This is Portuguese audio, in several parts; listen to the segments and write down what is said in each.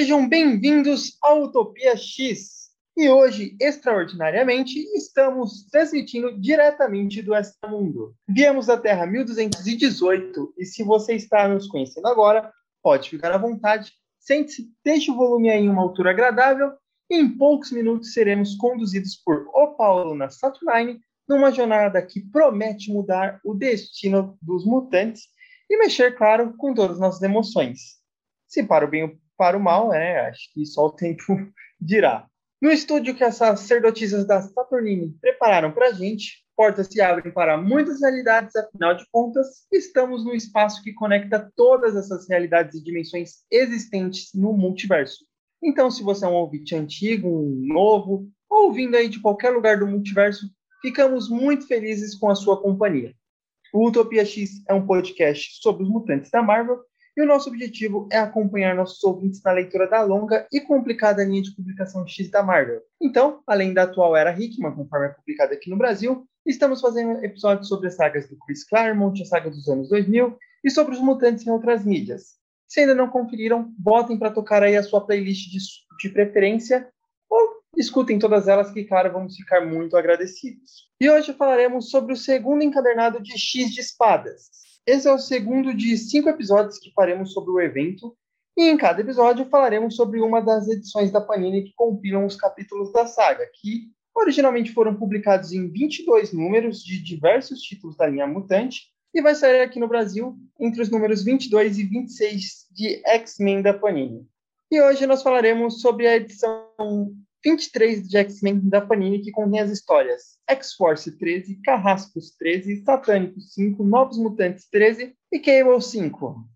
Sejam bem-vindos à Utopia X. E hoje, extraordinariamente, estamos transmitindo diretamente do Extramundo. Viemos da Terra 1218 e se você está nos conhecendo agora, pode ficar à vontade, sente-se, deixe o volume aí em uma altura agradável e em poucos minutos seremos conduzidos por O Paulo na Saturnine numa jornada que promete mudar o destino dos mutantes e mexer, claro, com todas as nossas emoções. Se para o bem para o mal, né? Acho que só o tempo dirá. No estúdio que as sacerdotisas da Saturnine prepararam para a gente, portas se abrem para muitas realidades, afinal de contas, estamos no espaço que conecta todas essas realidades e dimensões existentes no multiverso. Então, se você é um ouvinte antigo, um novo, ou vindo aí de qualquer lugar do multiverso, ficamos muito felizes com a sua companhia. O Utopia X é um podcast sobre os mutantes da Marvel e o nosso objetivo é acompanhar nossos ouvintes na leitura da longa e complicada linha de publicação X da Marvel. Então, além da atual era Hickman, conforme é publicada aqui no Brasil, estamos fazendo episódios sobre as sagas do Chris Claremont, a saga dos anos 2000, e sobre os mutantes em outras mídias. Se ainda não conferiram, botem para tocar aí a sua playlist de, de preferência ou escutem todas elas que, claro, vamos ficar muito agradecidos. E hoje falaremos sobre o segundo encadernado de X de Espadas, esse é o segundo de cinco episódios que faremos sobre o evento, e em cada episódio falaremos sobre uma das edições da Panini que compilam os capítulos da saga, que originalmente foram publicados em 22 números de diversos títulos da linha Mutante, e vai sair aqui no Brasil entre os números 22 e 26 de X-Men da Panini. E hoje nós falaremos sobre a edição 23 de X-Men da Panini, que contém as histórias X-Force 13, Carrascos 13, Satânicos 5, Novos Mutantes 13 e Cable 5.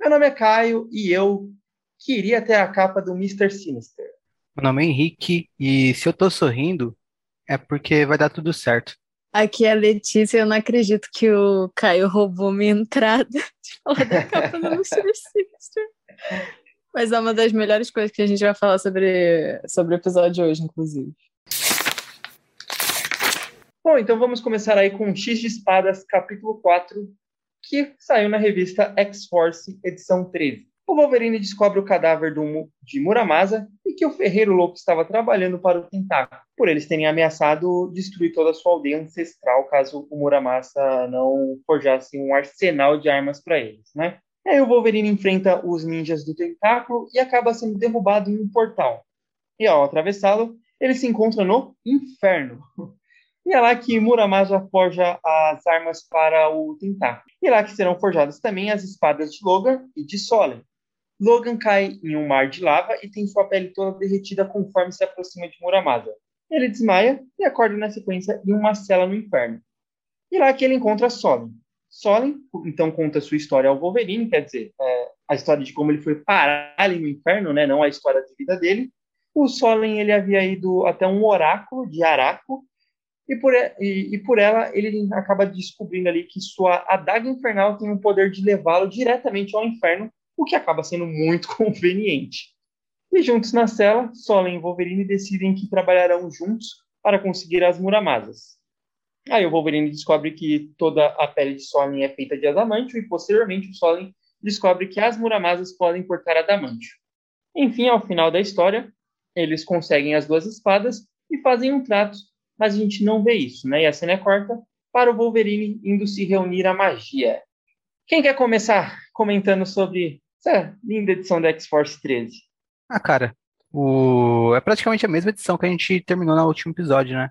Meu nome é Caio e eu queria ter a capa do Mr. Sinister. Meu nome é Henrique e se eu tô sorrindo é porque vai dar tudo certo. Aqui é a Letícia, eu não acredito que o Caio roubou minha entrada de falar da capa do Mr. Sinister. Mas é uma das melhores coisas que a gente vai falar sobre, sobre o episódio hoje, inclusive. Bom, então vamos começar aí com X de Espadas, capítulo 4, que saiu na revista X-Force, edição 13. O Wolverine descobre o cadáver do, de Muramasa e que o Ferreiro Louco estava trabalhando para o Tentáculo, por eles terem ameaçado destruir toda a sua aldeia ancestral caso o Muramasa não forjasse um arsenal de armas para eles, né? Aí o Wolverine enfrenta os ninjas do tentáculo e acaba sendo derrubado em um portal. E ao atravessá-lo, ele se encontra no inferno. E é lá que Muramasa forja as armas para o tentáculo. E é lá que serão forjadas também as espadas de Logan e de Solen. Logan cai em um mar de lava e tem sua pele toda derretida conforme se aproxima de Muramasa. Ele desmaia e acorda na sequência em uma cela no inferno. E é lá que ele encontra Solen. Solen, então, conta sua história ao Wolverine, quer dizer, é, a história de como ele foi parar ali no inferno, né, não a história de vida dele. O Solen, ele havia ido até um oráculo de Araco, e por, e, e por ela ele acaba descobrindo ali que sua adaga infernal tem o poder de levá-lo diretamente ao inferno, o que acaba sendo muito conveniente. E juntos na cela, Solen e Wolverine decidem que trabalharão juntos para conseguir as Muramasas. Aí o Wolverine descobre que toda a pele de Solen é feita de adamantio e posteriormente o Solen descobre que as Muramasas podem portar adamantio. Enfim, ao final da história, eles conseguem as duas espadas e fazem um trato, mas a gente não vê isso, né? E a cena é corta para o Wolverine indo se reunir à magia. Quem quer começar comentando sobre essa linda edição da X-Force 13? Ah, cara, o... é praticamente a mesma edição que a gente terminou no último episódio, né?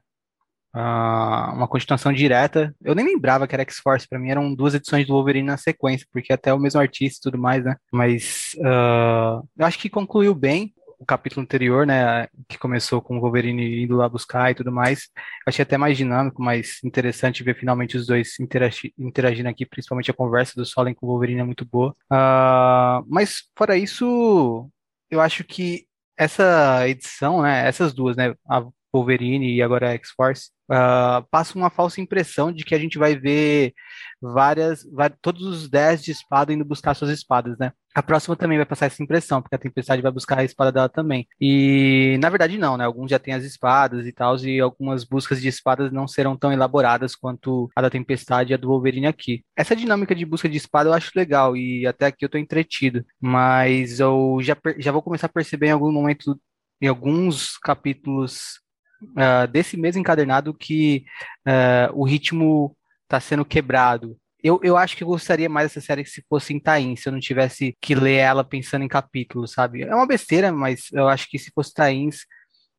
Uh, uma continuação direta. Eu nem lembrava que era X-Force, para mim eram duas edições do Wolverine na sequência, porque até o mesmo artista e tudo mais, né? Mas uh, eu acho que concluiu bem o capítulo anterior, né, que começou com o Wolverine indo lá buscar e tudo mais. Achei até mais dinâmico, mais interessante ver finalmente os dois interagi interagindo aqui, principalmente a conversa do Solen com o Wolverine é muito boa. Uh, mas fora isso, eu acho que essa edição, né, essas duas, né, a Wolverine e agora X-Force, uh, passa uma falsa impressão de que a gente vai ver várias, vai, todos os 10 de espada indo buscar suas espadas, né? A próxima também vai passar essa impressão, porque a Tempestade vai buscar a espada dela também. E na verdade não, né? Alguns já têm as espadas e tal, e algumas buscas de espadas não serão tão elaboradas quanto a da Tempestade e a do Wolverine aqui. Essa dinâmica de busca de espada eu acho legal, e até aqui eu tô entretido. Mas eu já, já vou começar a perceber em algum momento, em alguns capítulos uh, desse mesmo encadernado que uh, o ritmo está sendo quebrado. Eu, eu acho que eu gostaria mais dessa série se fosse em Tain, se eu não tivesse que ler ela pensando em capítulos, sabe? É uma besteira, mas eu acho que se fosse Tains,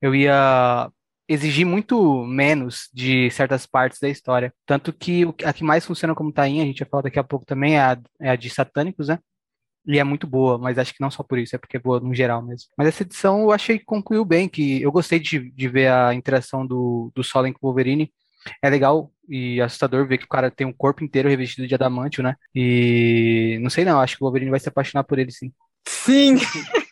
eu ia exigir muito menos de certas partes da história. Tanto que a que mais funciona como Tain, a gente vai falar daqui a pouco também, é a, é a de Satânicos, né? E é muito boa, mas acho que não só por isso, é porque é boa no geral mesmo. Mas essa edição eu achei que concluiu bem, que eu gostei de, de ver a interação do, do Solen com o Wolverine. É legal e assustador ver que o cara tem um corpo inteiro revestido de adamantio, né? E não sei não, acho que o Wolverine vai se apaixonar por ele sim. Sim!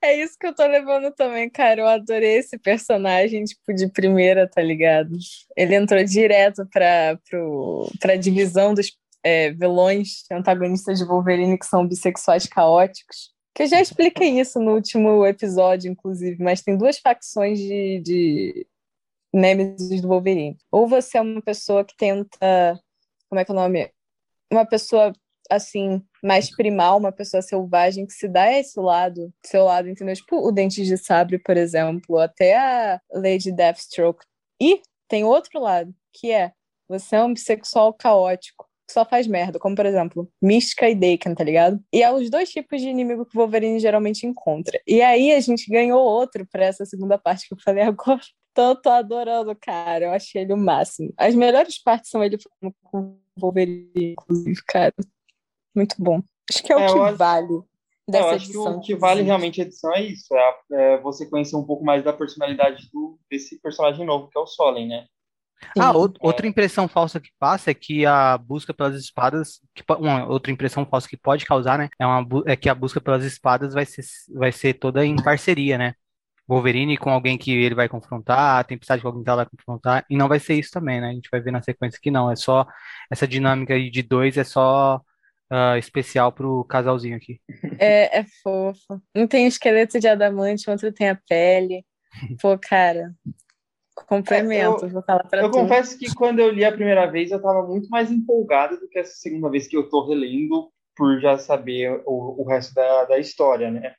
É isso que eu tô levando também, cara. Eu adorei esse personagem, tipo, de primeira, tá ligado? Ele entrou direto pra, pro, pra divisão dos é, vilões antagonistas de Wolverine que são bissexuais caóticos. Que eu já expliquei isso no último episódio, inclusive, mas tem duas facções de, de Nêmesis do Wolverine. Ou você é uma pessoa que tenta. Como é que é o nome? Uma pessoa assim, mais primal, uma pessoa selvagem que se dá esse lado, seu lado, entendeu? Tipo o Dente de Sabre, por exemplo, até a Lady Deathstroke. E tem outro lado, que é você é um bissexual caótico só faz merda, como por exemplo, Mística e Daken, tá ligado? E é os dois tipos de inimigo que o Wolverine geralmente encontra. E aí a gente ganhou outro para essa segunda parte que eu falei agora. Então eu tô adorando, cara. Eu achei ele o máximo. As melhores partes são ele falando com o Wolverine, inclusive, cara. Muito bom. Acho que é, é o que acho... vale. Dessa eu acho edição, que o que vale realmente a edição é isso, é, é, você conhecer um pouco mais da personalidade do, desse personagem novo, que é o Solen, né? Ah, outra impressão falsa que passa é que a busca pelas espadas, que, uma outra impressão falsa que pode causar, né, é, uma, é que a busca pelas espadas vai ser, vai ser toda em parceria, né? Wolverine com alguém que ele vai confrontar, a Tempestade com alguém que ela vai confrontar, e não vai ser isso também, né? A gente vai ver na sequência que não, é só essa dinâmica de dois é só uh, especial pro casalzinho aqui. É, é fofo. Um tem o esqueleto de adamante, o outro tem a pele. Pô, cara, Complemento, é, eu, vou falar pra Eu tu. confesso que quando eu li a primeira vez, eu estava muito mais empolgado do que essa segunda vez que eu estou relendo, por já saber o, o resto da, da história, né?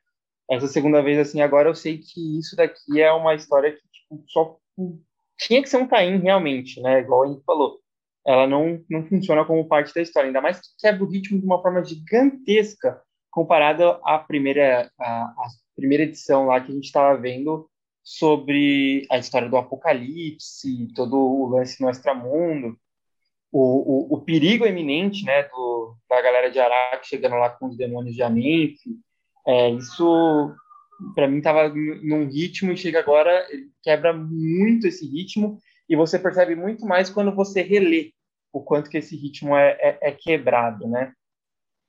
Essa segunda vez, assim, agora eu sei que isso daqui é uma história que tipo, só tinha que ser um Caim realmente, né? Igual a gente falou. Ela não, não funciona como parte da história, ainda mais que quebra o ritmo de uma forma gigantesca comparada à primeira, à, à primeira edição lá que a gente estava vendo sobre a história do apocalipse, todo o lance no extramundo, o, o, o perigo eminente né, do, da galera de Araque chegando lá com os demônios de Amenf. É, isso, para mim, estava num ritmo e chega agora, quebra muito esse ritmo e você percebe muito mais quando você relê o quanto que esse ritmo é, é, é quebrado, né?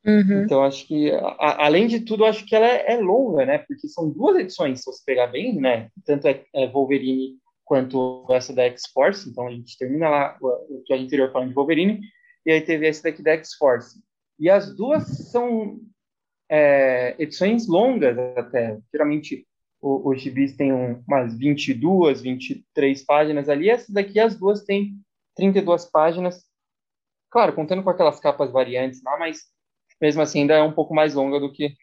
Uhum. Então, acho que, a, além de tudo, acho que ela é, é, longa, né? Porque são duas edições, se você pegar bem, né? Tanto é, é Wolverine quanto essa da X-Force. Então, a gente termina lá o episódio anterior falando de Wolverine, e aí teve essa daqui da X-Force. E as duas são é, edições longas até. Geralmente, os gibis têm umas 22, 23 páginas ali. Essa daqui, as duas têm 32 páginas. Claro, contando com aquelas capas variantes lá, mas mesmo assim ainda é um pouco mais longa do que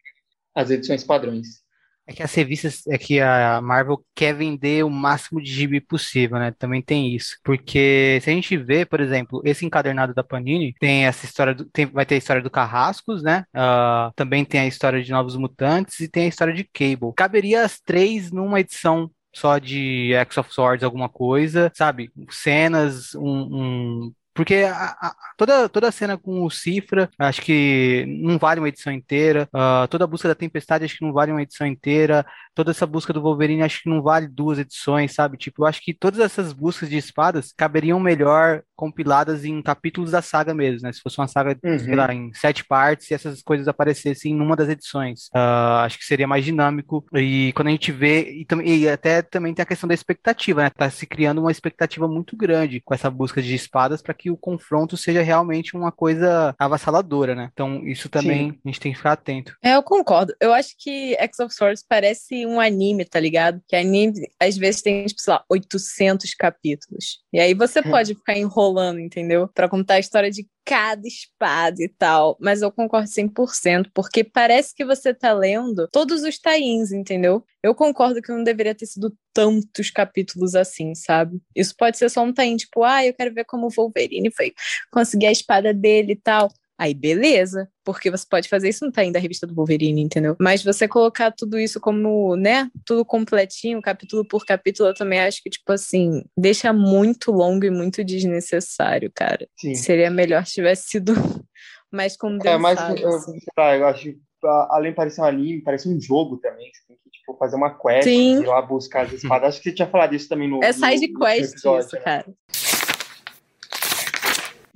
as edições padrões. É que as revistas, é que a Marvel quer vender o máximo de gibi possível, né? Também tem isso. Porque se a gente vê, por exemplo, esse encadernado da Panini, tem essa história, do, tem, vai ter a história do Carrascos, né? Uh, também tem a história de Novos Mutantes e tem a história de Cable. Caberia as três numa edição só de X of Swords, alguma coisa, sabe? Cenas, um, um Porque a, a, toda, toda a cena com o Cifra, acho que não vale uma edição inteira. Uh, toda a busca da Tempestade, acho que não vale uma edição inteira. Toda essa busca do Wolverine, acho que não vale duas edições, sabe? Tipo, eu acho que todas essas buscas de espadas caberiam melhor compiladas em capítulos da saga mesmo, né? Se fosse uma saga, uhum. sei lá, em sete partes e essas coisas aparecessem numa das edições. Uh, acho que seria mais dinâmico. E quando a gente vê, e, e, até também tem a questão da expectativa, né? Tá se criando uma expectativa muito grande com essa busca de espadas para que o confronto seja realmente uma coisa avassaladora, né? Então, isso também Sim. a gente tem que ficar atento. É, eu concordo. Eu acho que X of Swords parece um anime, tá ligado? Que anime, às vezes, tem, tipo, sei lá, 800 capítulos. E aí você pode ficar enrolando rolando, entendeu? Para contar a história de cada espada e tal. Mas eu concordo 100%, porque parece que você tá lendo todos os tains, entendeu? Eu concordo que não deveria ter sido tantos capítulos assim, sabe? Isso pode ser só um tain, tipo, ah, eu quero ver como o Wolverine foi conseguir a espada dele e tal. Aí beleza, porque você pode fazer isso não tá indo da revista do Wolverine, entendeu? Mas você colocar tudo isso como, né, tudo completinho, capítulo por capítulo, eu também acho que, tipo assim, deixa muito longo e muito desnecessário, cara. Sim. Seria melhor se tivesse sido mais condensado. É, mas, assim. tá, eu acho que além de parecer um anime, parece um jogo também. Você tem que, tipo, fazer uma quest, Sim. ir lá buscar as espadas. Acho que você tinha falado isso também no. É side quest episódio, isso, né? cara.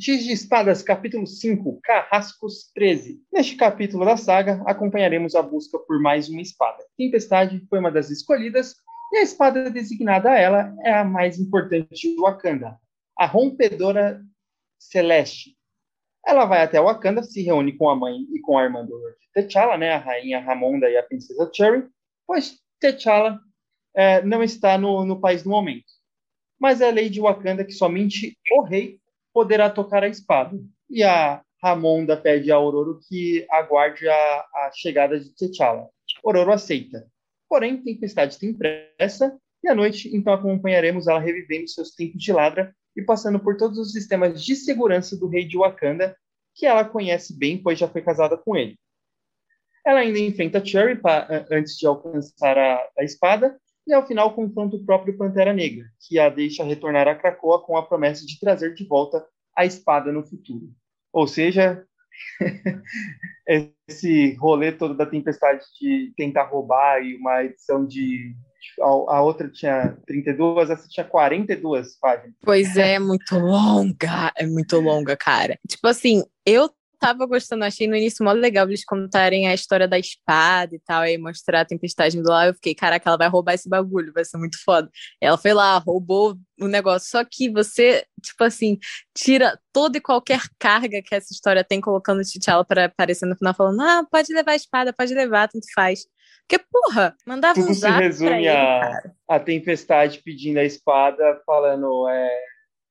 Giz de Espadas, capítulo 5, Carrascos 13. Neste capítulo da saga, acompanharemos a busca por mais uma espada. Tempestade foi uma das escolhidas, e a espada designada a ela é a mais importante de Wakanda, a Rompedora Celeste. Ela vai até Wakanda, se reúne com a mãe e com a irmã do T'Challa, né, a rainha Ramonda e a princesa Cherry, pois T'Challa é, não está no, no país no momento. Mas é a lei de Wakanda que somente o rei poderá tocar a espada. E a Ramonda pede a Ororo que aguarde a, a chegada de T'Challa. Ororo aceita. Porém, Tempestade tem pressa e à noite, então, acompanharemos ela revivendo seus tempos de ladra e passando por todos os sistemas de segurança do rei de Wakanda, que ela conhece bem, pois já foi casada com ele. Ela ainda enfrenta Cherry antes de alcançar a, a espada e ao final confronta o próprio Pantera Negra, que a deixa retornar a Krakoa com a promessa de trazer de volta a espada no futuro. Ou seja, esse rolê todo da Tempestade de tentar roubar e uma edição de a outra tinha 32, essa tinha 42 páginas. Pois é, muito longa, é muito longa, cara. Tipo assim, eu tava gostando, achei no início mó legal eles contarem a história da espada e tal, aí mostrar a tempestade do lá. Eu fiquei, caraca, ela vai roubar esse bagulho, vai ser muito foda. Ela foi lá, roubou o negócio. Só que você, tipo assim, tira toda e qualquer carga que essa história tem, colocando o T'Challa para aparecer no final, falando, ah, pode levar a espada, pode levar, tanto faz. Porque, porra, mandava Tudo usar se resume a, a tempestade pedindo a espada, falando, é,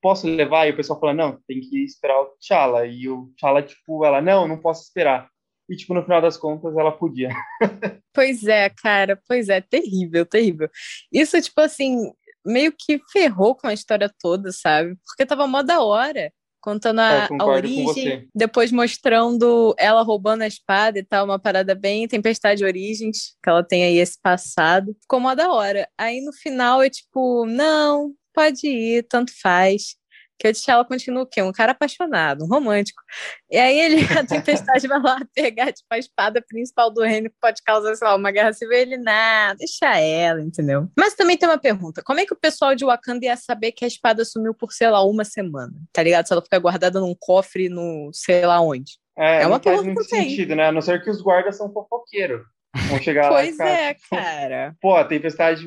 posso levar? E o pessoal fala, não, tem que esperar o T'Challa. E o T'Challa, tipo, ela, não, não posso esperar. E, tipo, no final das contas, ela podia. pois é, cara, pois é, terrível, terrível. Isso, tipo assim, meio que ferrou com a história toda, sabe? Porque tava mó da hora contando a, a origem, depois mostrando ela roubando a espada e tal, uma parada bem Tempestade de Origens, que ela tem aí esse passado. Ficou mó da hora. Aí no final é tipo, não, pode ir, tanto faz. Que o T'Challa continua o quê? Um cara apaixonado, um romântico. E aí ele, a tempestade vai lá pegar, tipo, a espada principal do reino que pode causar, sei lá, uma guerra civil. Ele, não, deixa ela, entendeu? Mas também tem uma pergunta. Como é que o pessoal de Wakanda ia saber que a espada sumiu por, sei lá, uma semana? Tá ligado? Se ela ficar guardada num cofre no sei lá onde. É, é uma não faz muito sentido, né? A não ser que os guardas são fofoqueiros. Vão chegar pois lá Pois é, tipo, cara. Pô, a tempestade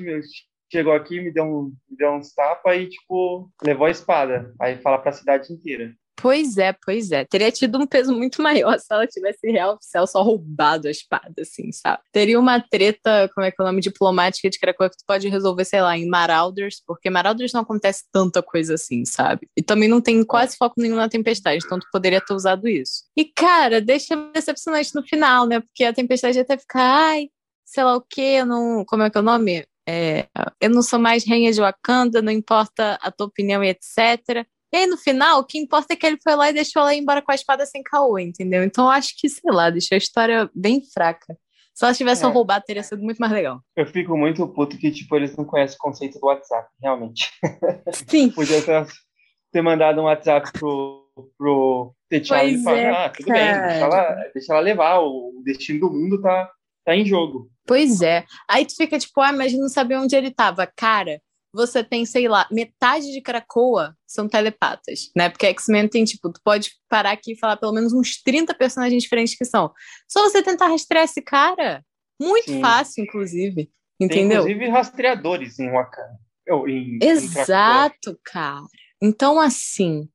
chegou aqui, me deu, um, me deu uns tapas e, tipo, levou a espada. Aí fala pra cidade inteira. Pois é, pois é. Teria tido um peso muito maior se ela tivesse real oficial só roubado a espada, assim, sabe? Teria uma treta, como é que é o nome, diplomática de Krakoa que tu pode resolver, sei lá, em Marauders, porque Marauders não acontece tanta coisa assim, sabe? E também não tem quase foco nenhum na Tempestade, então tu poderia ter usado isso. E, cara, deixa decepcionante no final, né? Porque a Tempestade até fica, ai, sei lá o quê, não... Como é que é o nome? É, eu não sou mais rainha de Wakanda, não importa a tua opinião e etc. E aí, no final, o que importa é que ele foi lá e deixou ela ir embora com a espada sem caô, entendeu? Então, acho que, sei lá, deixou a história bem fraca. Se ela tivesse é. roubado, teria sido muito mais legal. Eu fico muito puto que, tipo, eles não conhecem o conceito do WhatsApp, realmente. Sim. Podia ter ter mandado um WhatsApp pro, pro T'Challa e falar, é, ah, tudo bem, deixa ela, deixa ela levar, o destino do mundo tá, tá em jogo. Pois é. Aí tu fica tipo, ah, mas não sabia onde ele tava. Cara, você tem, sei lá, metade de Krakoa são telepatas, né? Porque X-Men tem, tipo, tu pode parar aqui e falar pelo menos uns 30 personagens diferentes que são. Só você tentar rastrear esse cara, muito Sim. fácil, inclusive. Entendeu? Tem, inclusive, rastreadores em Wakanda. Em, Exato, em cara. Então, assim,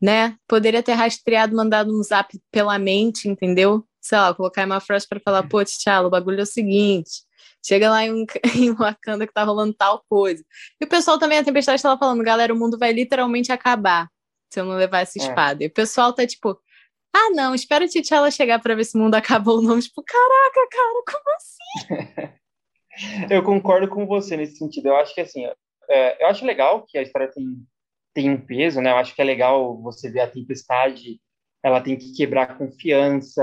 né? Poderia ter rastreado, mandado um zap pela mente, entendeu? Sei lá, colocar uma frase para falar, pô, T'Challa, o bagulho é o seguinte Chega lá em, em Wakanda que tá rolando tal coisa. E o pessoal também, a Tempestade tava falando, galera, o mundo vai literalmente acabar se eu não levar essa é. espada. É. E o pessoal tá tipo, ah, não, espera a T'Challa chegar pra ver se o mundo acabou ou não. Tipo, caraca, cara, como assim? eu concordo com você nesse sentido. Eu acho que, assim, é, eu acho legal que a história tem, tem um peso, né? Eu acho que é legal você ver a Tempestade, ela tem que quebrar a confiança.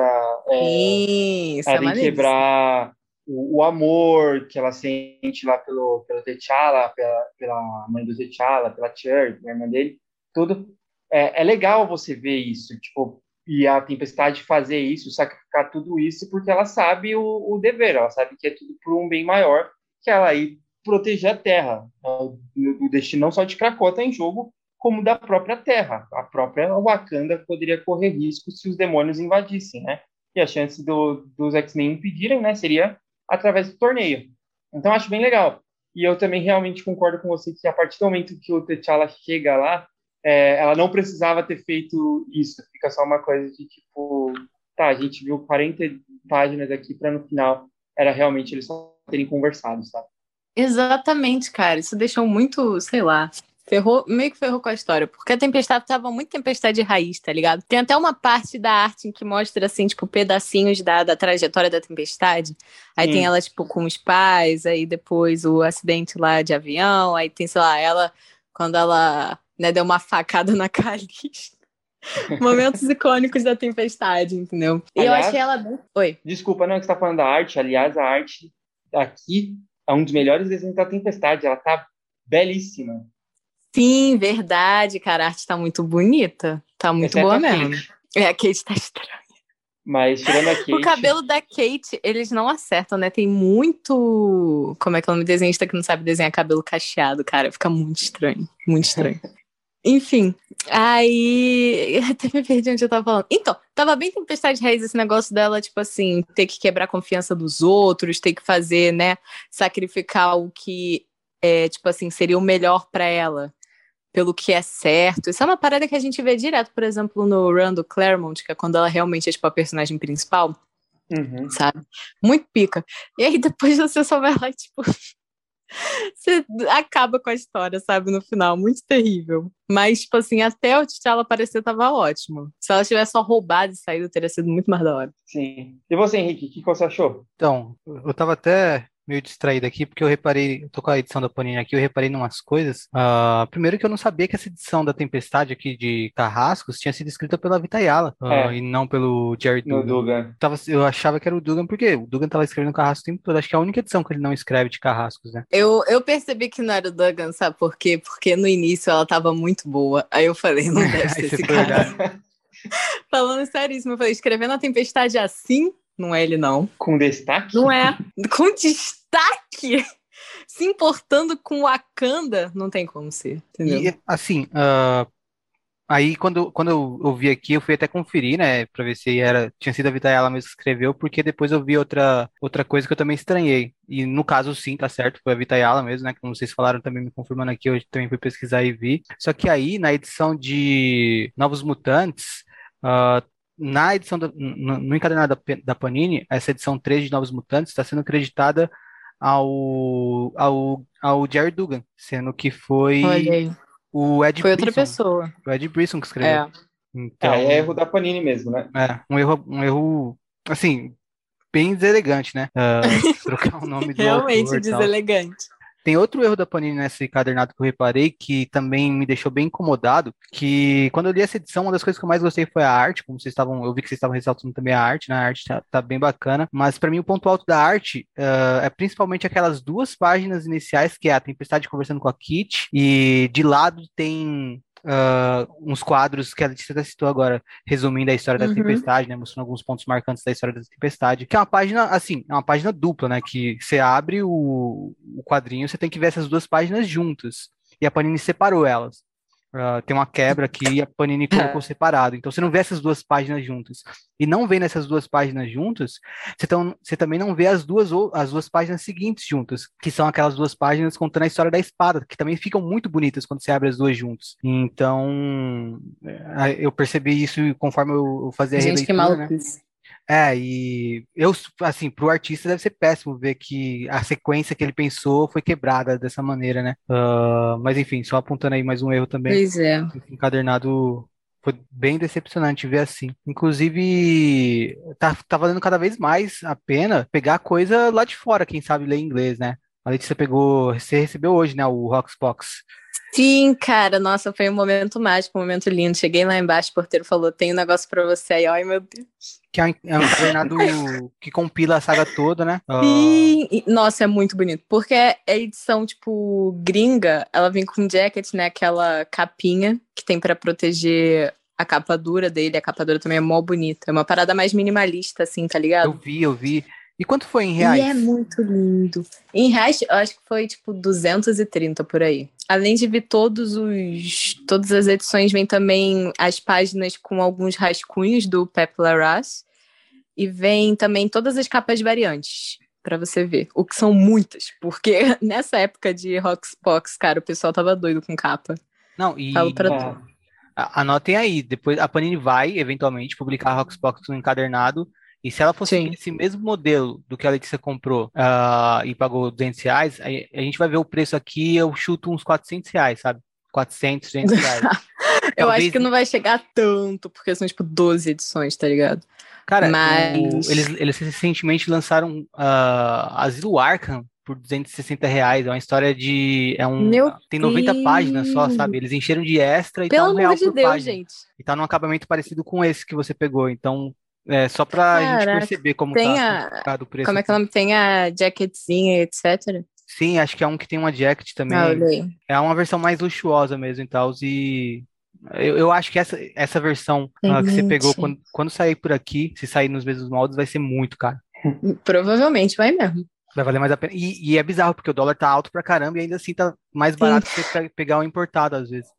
É, Isso, ela é tem que quebrar o, o, amor que ela sente lá pelo, pelo T'Challa, pela, pela mãe do T'Challa, pela Cher, irmã dele, tudo. É, é legal você ver isso, tipo, e a Tempestade fazer isso, sacrificar tudo isso, porque ela sabe o, o dever, ela sabe que é tudo por um bem maior, que ela ir proteger a Terra. O, o destino não só de Krakoa está em jogo, como da própria Terra. A própria Wakanda poderia correr risco se os demônios invadissem, né? E a chance do, dos X-Men impedirem, né, seria através do torneio. Então acho bem legal. E eu também realmente concordo com você que a partir do momento que o T'Challa chega lá, é, ela não precisava ter feito isso. Fica só uma coisa de tipo, tá, a gente viu 40 páginas aqui para no final era realmente eles só terem conversado, sabe? Exatamente, cara. Isso deixou muito, sei lá, Ferrou, meio que ferrou com a história, porque a tempestade tava muito tempestade raiz, tá ligado? Tem até uma parte da arte em que mostra, assim, tipo, pedacinhos da, da trajetória da tempestade. Aí tem ela, tipo, com os pais, aí depois o acidente lá de avião, aí tem, sei lá, ela, quando ela né, deu uma facada na Calista. Momentos icônicos da tempestade, entendeu? E eu achei ela bem. Oi. Desculpa, não, que você tá falando da arte. Aliás, a arte aqui é um dos melhores desenhos da tempestade. Ela tá belíssima. Sim, verdade, cara. A arte tá muito bonita. Tá muito Exceto boa mesmo. Kate. É, a Kate tá estranha. Mas tirando a Kate. O cabelo da Kate, eles não acertam, né? Tem muito. Como é que é o nome desenhista que não sabe desenhar cabelo cacheado, cara? Fica muito estranho. Muito estranho. Enfim, aí. Até me perdi onde eu tava falando. Então, tava bem tempestade de raiz esse negócio dela, tipo assim, ter que quebrar a confiança dos outros, ter que fazer, né? Sacrificar o que, é, tipo assim, seria o melhor para ela pelo que é certo. Isso é uma parada que a gente vê direto, por exemplo, no do Claremont, que é quando ela realmente é tipo a personagem principal. Uhum. Sabe? Muito pica. E aí depois você só vai lá e, tipo. você acaba com a história, sabe? No final. Muito terrível. Mas, tipo assim, até o T'Challa aparecer tava ótimo. Se ela tivesse só roubado e saído, teria sido muito mais da hora. Sim. E você, Henrique, o que você achou? Então, eu tava até meio distraído aqui, porque eu reparei, eu tô com a edição da Panini aqui, eu reparei em umas coisas. Uh, primeiro que eu não sabia que essa edição da Tempestade aqui de Carrascos tinha sido escrita pela Vitayala, uh, é. e não pelo Jerry Dugan. Dugan. Tava, eu achava que era o Dugan, porque o Dugan tava escrevendo Carrascos o tempo todo. Acho que é a única edição que ele não escreve de Carrascos, né? Eu, eu percebi que não era o Dugan, sabe por quê? Porque no início ela tava muito boa. Aí eu falei, não deve ser esse cara. Falando seríssimo, eu falei, escrevendo a Tempestade assim, não é ele, não. Com destaque? Não é. Com destaque! Se importando com Wakanda, não tem como ser, entendeu? E, assim, uh, aí quando, quando eu, eu vi aqui, eu fui até conferir, né, pra ver se era, tinha sido a Vitayala mesmo que escreveu, porque depois eu vi outra, outra coisa que eu também estranhei. E no caso, sim, tá certo, foi a Vitayala mesmo, né, como vocês falaram também, me confirmando aqui, eu também fui pesquisar e vi. Só que aí, na edição de Novos Mutantes, Uh, na edição do, no, no encadernado da, da, Panini, essa edição 3 de Novos Mutantes está sendo creditada ao, ao, ao Jerry Dugan, sendo que foi o Ed Foi Brisson, outra pessoa. O Ed Brisson que escreveu. É. Então, é, é erro da Panini mesmo, né? É, um erro, um erro assim, bem deselegante, né? Uh, trocar o nome do Realmente deselegante. Tem outro erro da Panini nesse encadernado que eu reparei, que também me deixou bem incomodado, que quando eu li essa edição, uma das coisas que eu mais gostei foi a arte, como vocês estavam, eu vi que vocês estavam ressaltando também a arte, né? A arte tá, tá bem bacana, mas para mim o ponto alto da arte uh, é principalmente aquelas duas páginas iniciais, que é a Tempestade conversando com a Kit, e de lado tem uh, uns quadros que a Letícia até citou agora, resumindo a história da Uhum. Tempestade, né? Mostrando alguns pontos marcantes da história da Tempestade. Que é uma página, assim, é uma página dupla, né? Que você abre o, o quadrinho, você tem que ver essas duas páginas juntas. E a Panini separou elas. Uh, tem uma quebra aqui e a Panini colocou separado. Então você não vê essas duas páginas juntas. E não vendo essas duas páginas juntas, você, tão, você também não vê as duas, as duas páginas seguintes juntas, que são aquelas duas páginas contando a história da espada, que também ficam muito bonitas quando você abre as duas juntas. Então, é, eu percebi isso conforme eu fazia a Gente, que releitura, né? É, e eu, assim, pro artista deve ser péssimo ver que a sequência que ele pensou foi quebrada dessa maneira, né? Ah, mas enfim, só apontando aí mais um erro também. Pois é. Esse encadernado foi bem decepcionante ver assim. Inclusive, tá, tá valendo cada vez mais a pena pegar coisa lá de fora, quem sabe ler inglês, né? A Letícia pegou, você recebeu hoje, né, o Roxbox. Sim, cara, nossa, foi um momento mágico, um momento lindo. Cheguei lá embaixo, o porteiro falou: tem um negócio pra você aí, ai meu Deus. Que é um, é encadernado que compila a saga toda, né? Ah, Sim, e- nossa, é muito bonito. Porque a edição, tipo, gringa, ela vem com jacket, né? Aquela capinha que tem pra proteger a capa dura dele. A capa dura também é mó bonita. É uma parada mais minimalista, assim, tá eu ligado? vi, eu vi. E quanto foi em reais? E é muito lindo. Em reais, eu acho que foi tipo 230 por aí. Além de vir todos os. Todas as edições, vem também as páginas com alguns rascunhos do Pep Larraz. E vem também todas as capas variantes. Pra você ver. O que são muitas. Porque nessa época de Roxbox, cara, o pessoal tava doido com capa. Não, e Falo pra É. tu. anotem aí, depois a Panini vai, eventualmente, publicar Roxbox no encadernado, e se ela fosse Sim. esse mesmo modelo do que a Letícia comprou ah, e pagou 200 reais, a gente vai ver o preço aqui, eu chuto uns 400 reais, sabe? 400, 200 reais. Eu Talvez- acho que não vai chegar tanto, porque são tipo 12 edições, tá ligado? Cara, o- Mas- eles, eles recentemente lançaram ah, Asilo Arkham por 260 reais. É uma história de. É um, Meu tem 90 páginas só, Deus. sabe? Eles encheram de extra e Pelo tá um real amor de por Deus, página. gente. E tá num acabamento parecido com esse que você pegou. Então, é só pra gente Caraca, perceber como tem tá a- o preço. Como é que o aqui. nome tem a jacketzinha, etc. Sim, acho que é um que tem uma jacket também. Ah. É uma versão mais luxuosa mesmo e tal. E eu, eu acho que essa, essa versão ah, que você pegou Gente. quando, quando sair por aqui, se sair nos mesmos moldes, vai ser muito caro. Provavelmente vai mesmo. Vai valer mais a pena. E, e é bizarro, porque o dólar tá alto pra caramba e ainda assim tá mais barato que você pe- pegar o importado às vezes.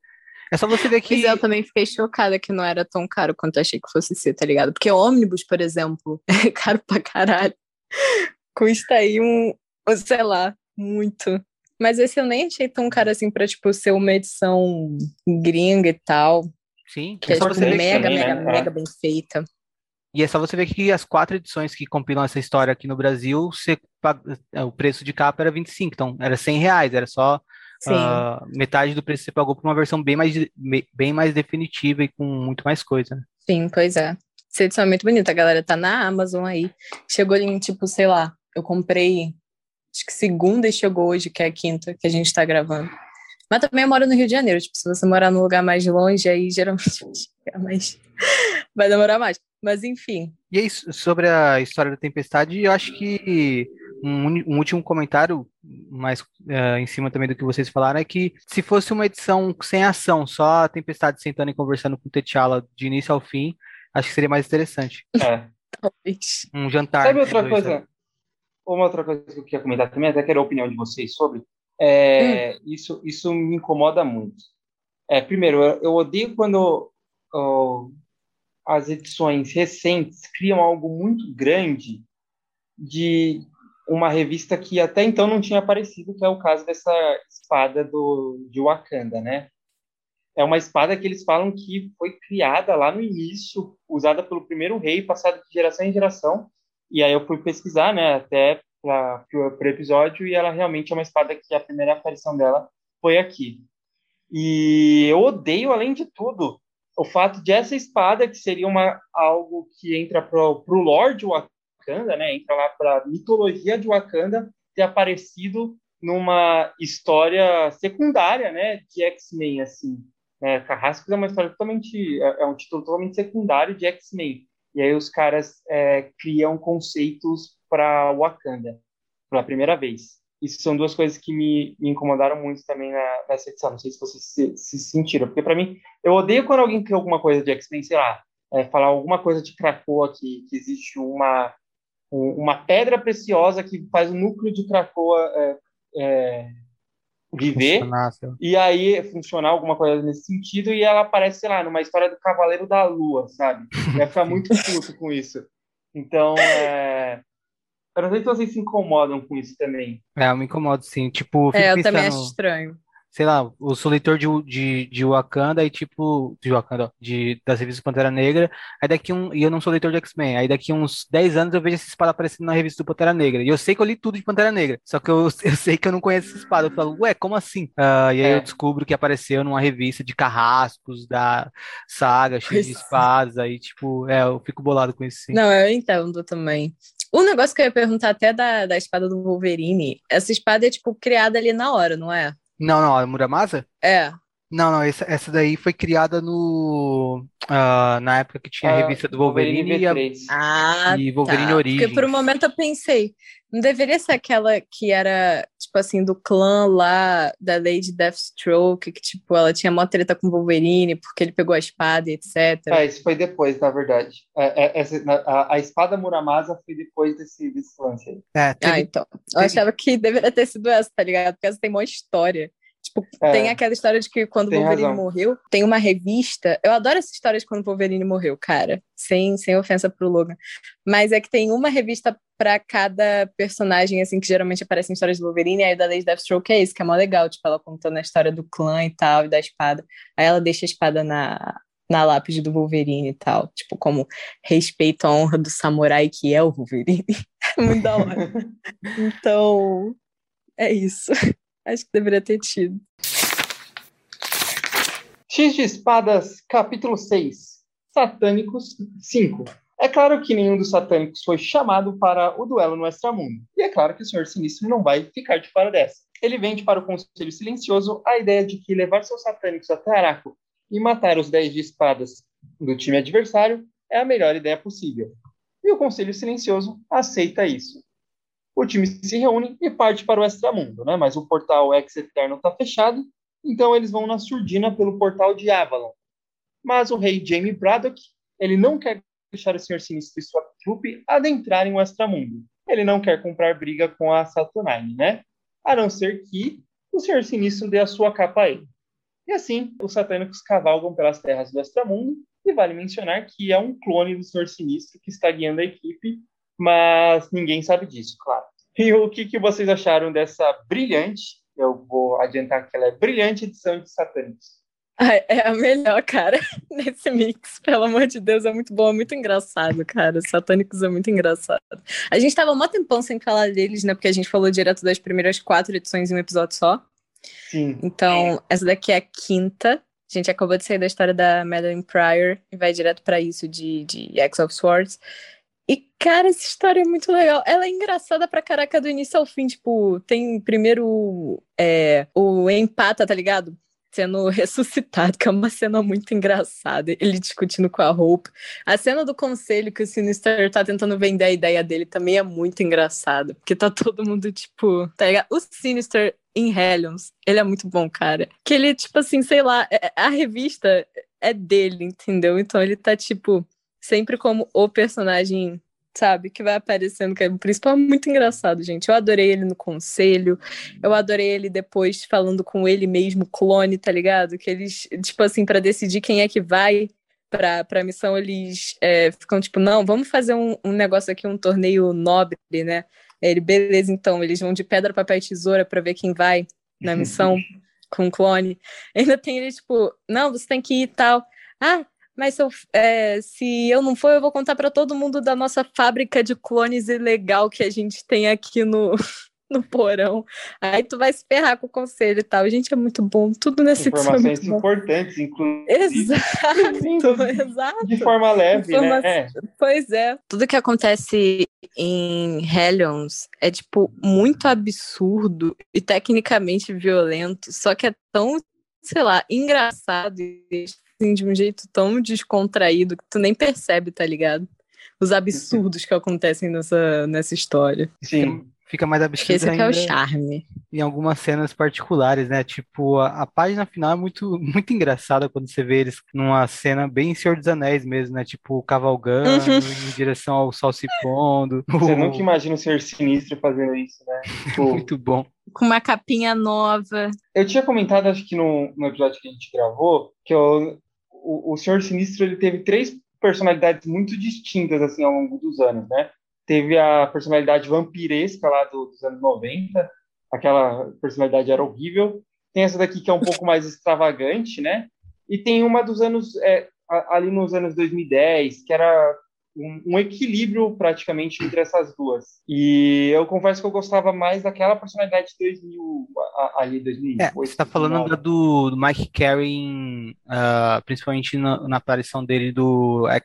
É só você ver que. Pois é, eu também fiquei chocada que não era tão caro quanto eu achei que fosse ser, tá ligado? Porque ônibus, por exemplo, é caro pra caralho. Custa aí um, sei lá, muito. Mas esse eu nem achei tão caro assim pra, tipo, ser uma edição gringa e tal. Sim, Que é, é tipo, mega, também, mega, né? mega bem feita. E é só você ver que as quatro edições que compilam essa história aqui no Brasil, você é, o preço de capa era 25, então era 100 reais, era só Ah, metade do preço que você pagou por uma versão bem mais, bem mais definitiva e com muito mais coisa. né? Sim, pois é. Essa edição é muito bonita, a galera tá na Amazon aí. Chegou em, tipo, sei lá, eu comprei, acho que segunda e chegou hoje, que é a quinta, que a gente tá gravando. Mas também eu moro no Rio de Janeiro, tipo, se você morar num lugar mais longe, aí geralmente mais... vai demorar mais. Mas enfim, E é isso, sobre a história da Tempestade, eu acho que um, um último comentário, mais eh, em cima também do que vocês falaram, é que se fosse uma edição sem ação, só a Tempestade sentando e conversando com o T'Challa de início ao fim, acho que seria mais interessante. É. talvez. Um jantar. Sabe outra dois, coisa? sabe? Uma outra coisa que eu queria comentar também, até quero a opinião de vocês sobre. É, isso, isso me incomoda muito. É, primeiro, eu, eu odeio quando ó, as edições recentes criam algo muito grande de uma revista que até então não tinha aparecido, que é o caso dessa espada do, de Wakanda, né? É uma espada que eles falam que foi criada lá no início, usada pelo primeiro rei, passada de geração em geração. E aí eu fui pesquisar, né, até para o episódio, e ela realmente é uma espada que a primeira aparição dela foi aqui. E eu odeio, além de tudo, o fato de essa espada, que seria uma, algo que entra para o lore de Wakanda, né, entra lá para mitologia de Wakanda, ter aparecido numa história secundária, né, de X-Men, assim. Né, é uma história totalmente, é, é um título totalmente secundário de X-Men. E aí os caras é, criam conceitos para Wakanda pela primeira vez. Isso são duas coisas que me, me incomodaram muito também na, nessa edição. Não sei se vocês se, se sentiram, porque para mim, eu odeio quando alguém cria alguma coisa de X-Men, sei lá, é, falar alguma coisa de Krakoa, que, que existe uma, uma pedra preciosa que faz o núcleo de Krakoa é, é, viver, e aí funcionar alguma coisa nesse sentido, e ela aparece, sei lá, numa história do Cavaleiro da Lua, sabe? Vai ficar muito puto com isso. Então, é, eu não sei se vocês se incomodam com isso também. É, eu me incomodo sim. Tipo, é, eu também acho estranho. Sei lá, o solitor de, de, de Wakanda e tipo. De Wakanda, de, das revistas Pantera Negra. Aí daqui um. E eu não sou leitor de X-Men. Aí daqui uns 10 anos eu vejo essa espada aparecendo na revista do Pantera Negra. E eu sei que eu li tudo de Pantera Negra. Só que eu, eu sei que eu não conheço essa espada. Eu falo, ué, como assim? Uh, e aí é. eu descubro que apareceu numa revista de carrascos da saga, cheia de é. espadas. Aí, tipo, é, eu fico bolado com isso sim. Não, eu entendo também. O negócio que eu ia perguntar até da, da espada do Wolverine, essa espada é, tipo, criada ali na hora, não é? Não, não, a Muramasa? É. Não, não, essa, essa daí foi criada no. Uh, na época que tinha a ah, revista do Wolverine, Wolverine e, a, ah, e Wolverine tá. Origins. Porque por um momento eu pensei, não deveria ser aquela que era, tipo assim, do clã lá da Lady Deathstroke, que, tipo, ela tinha mó treta com o Wolverine porque ele pegou a espada e etc. É, isso foi depois, na verdade. É, é, essa, a, a, espada Muramasa foi depois desse, desse lance aí. É, teve, ah, então. Eu achava que deveria ter sido essa, tá ligado? Porque essa tem mó história. Tipo, é, tem aquela história de que quando o Wolverine razão. morreu, tem uma revista. Eu adoro essa história de quando o Wolverine morreu, cara. Sem, sem ofensa pro Logan. Mas é que tem uma revista para cada personagem, assim, que geralmente aparece em histórias do Wolverine, e aí da Lady Deathstroke é isso, que é mó legal, tipo, ela contando a história do clã e tal, e da espada. Aí ela deixa a espada na, na lápide do Wolverine e tal, tipo, como respeito à honra do samurai que é o Wolverine. É muito da hora. então, é isso. Acho que deveria ter tido. X de Espadas, capítulo 6. Satânicos 5. É claro que nenhum dos satânicos foi chamado para o duelo no extramundo. E é claro que o Senhor Sinistro não vai ficar de fora dessa. Ele vende para o Conselho Silencioso a ideia de que levar seus satânicos até Araco e matar os 10 de espadas do time adversário é a melhor ideia possível. E o Conselho Silencioso aceita isso o time se reúne e parte para o extramundo, né? Mas o portal Ex Eterno está fechado, então eles vão na surdina pelo portal de Avalon. Mas o rei Jamie Braddock, ele não quer deixar o Senhor Sinistro e sua trupe adentrarem o extramundo. Ele não quer comprar briga com a Saturnine, né? A não ser que o Senhor Sinistro dê a sua capa a ele. E assim, os satânicos cavalgam pelas terras do extramundo, e vale mencionar que é um clone do Senhor Sinistro que está guiando a equipe mas ninguém sabe disso, claro. E o que, que vocês acharam dessa brilhante, eu vou adiantar que ela é brilhante edição de Satânicos? É a melhor, cara, nesse mix. Pelo amor de Deus, é muito bom, é muito engraçado, cara. Satânicos é muito engraçado. A gente tava um tempão sem falar deles, né? Porque a gente falou direto das primeiras quatro edições em um episódio só. Sim. Então, essa daqui é a quinta. A gente acabou de sair da história da Madeline Pryor e vai direto para isso de, de X of Swords. E, cara, essa história é muito legal. Ela é engraçada pra caraca do início ao fim. Tipo, tem primeiro é, o empata, tá ligado? Sendo ressuscitado, que é uma cena muito engraçada. Ele discutindo com a Hope. A cena do conselho que o Sinister tá tentando vender a ideia dele também é muito engraçada. Porque tá todo mundo, tipo, tá ligado? O Sinister em Hellions, ele é muito bom, cara. Que ele, tipo assim, sei lá, é, a revista é dele, entendeu? Então ele tá, tipo sempre como o personagem, sabe, que vai aparecendo, que é o principal, muito engraçado, gente. Eu adorei ele no conselho, eu adorei ele depois falando com ele mesmo, clone, tá ligado? Que eles, tipo assim, para decidir quem é que vai pra, pra missão, eles é, ficam tipo, não, vamos fazer um, um negócio aqui, um torneio nobre, né? Ele, beleza, então, eles vão de pedra, papel e tesoura para ver quem vai na missão com o clone. Ainda tem ele, tipo, não, você tem que ir e tal. Ah, mas se eu, é, se eu não for, eu vou contar para todo mundo da nossa fábrica de clones ilegal que a gente tem aqui no, no porão. Aí tu vai se ferrar com o conselho e tal. Gente, é muito bom. Tudo nesse Informações é importantes, inclusive. Exato, exato. De forma leve, Informa... né? É. Pois é. Tudo que acontece em Hellions é, tipo, muito absurdo e tecnicamente violento, só que é tão, sei lá, engraçado e assim, de um jeito tão descontraído que tu nem percebe, tá ligado? Os absurdos que acontecem nessa, nessa história. Sim. fica mais absurdo Esse aqui é o ainda charme. em algumas cenas particulares, né? Tipo, a, a página final é muito, muito engraçada quando você vê eles numa cena bem Senhor dos Anéis mesmo, né? Tipo, cavalgando Uhum. em direção ao sol se pondo. Você nunca imagina o Senhor Sinistro fazendo isso, né? Tipo, Muito bom. Com uma capinha nova. Eu tinha comentado, acho que no, no episódio que a gente gravou, que eu- o, o Senhor Sinistro ele teve três personalidades muito distintas assim ao longo dos anos, né? Teve a personalidade vampiresca lá do- dos anos 90, aquela personalidade era horrível. Tem essa daqui que é um pouco mais extravagante, né? E tem uma dos anos, é, ali nos anos 2010, que era um, um equilíbrio praticamente entre essas duas. E eu confesso que eu gostava mais daquela personalidade de 2000, a- a- ali 2008. É, você tá falando 2009. da do, do Mike Carey, em, ah, principalmente na, na aparição dele do é,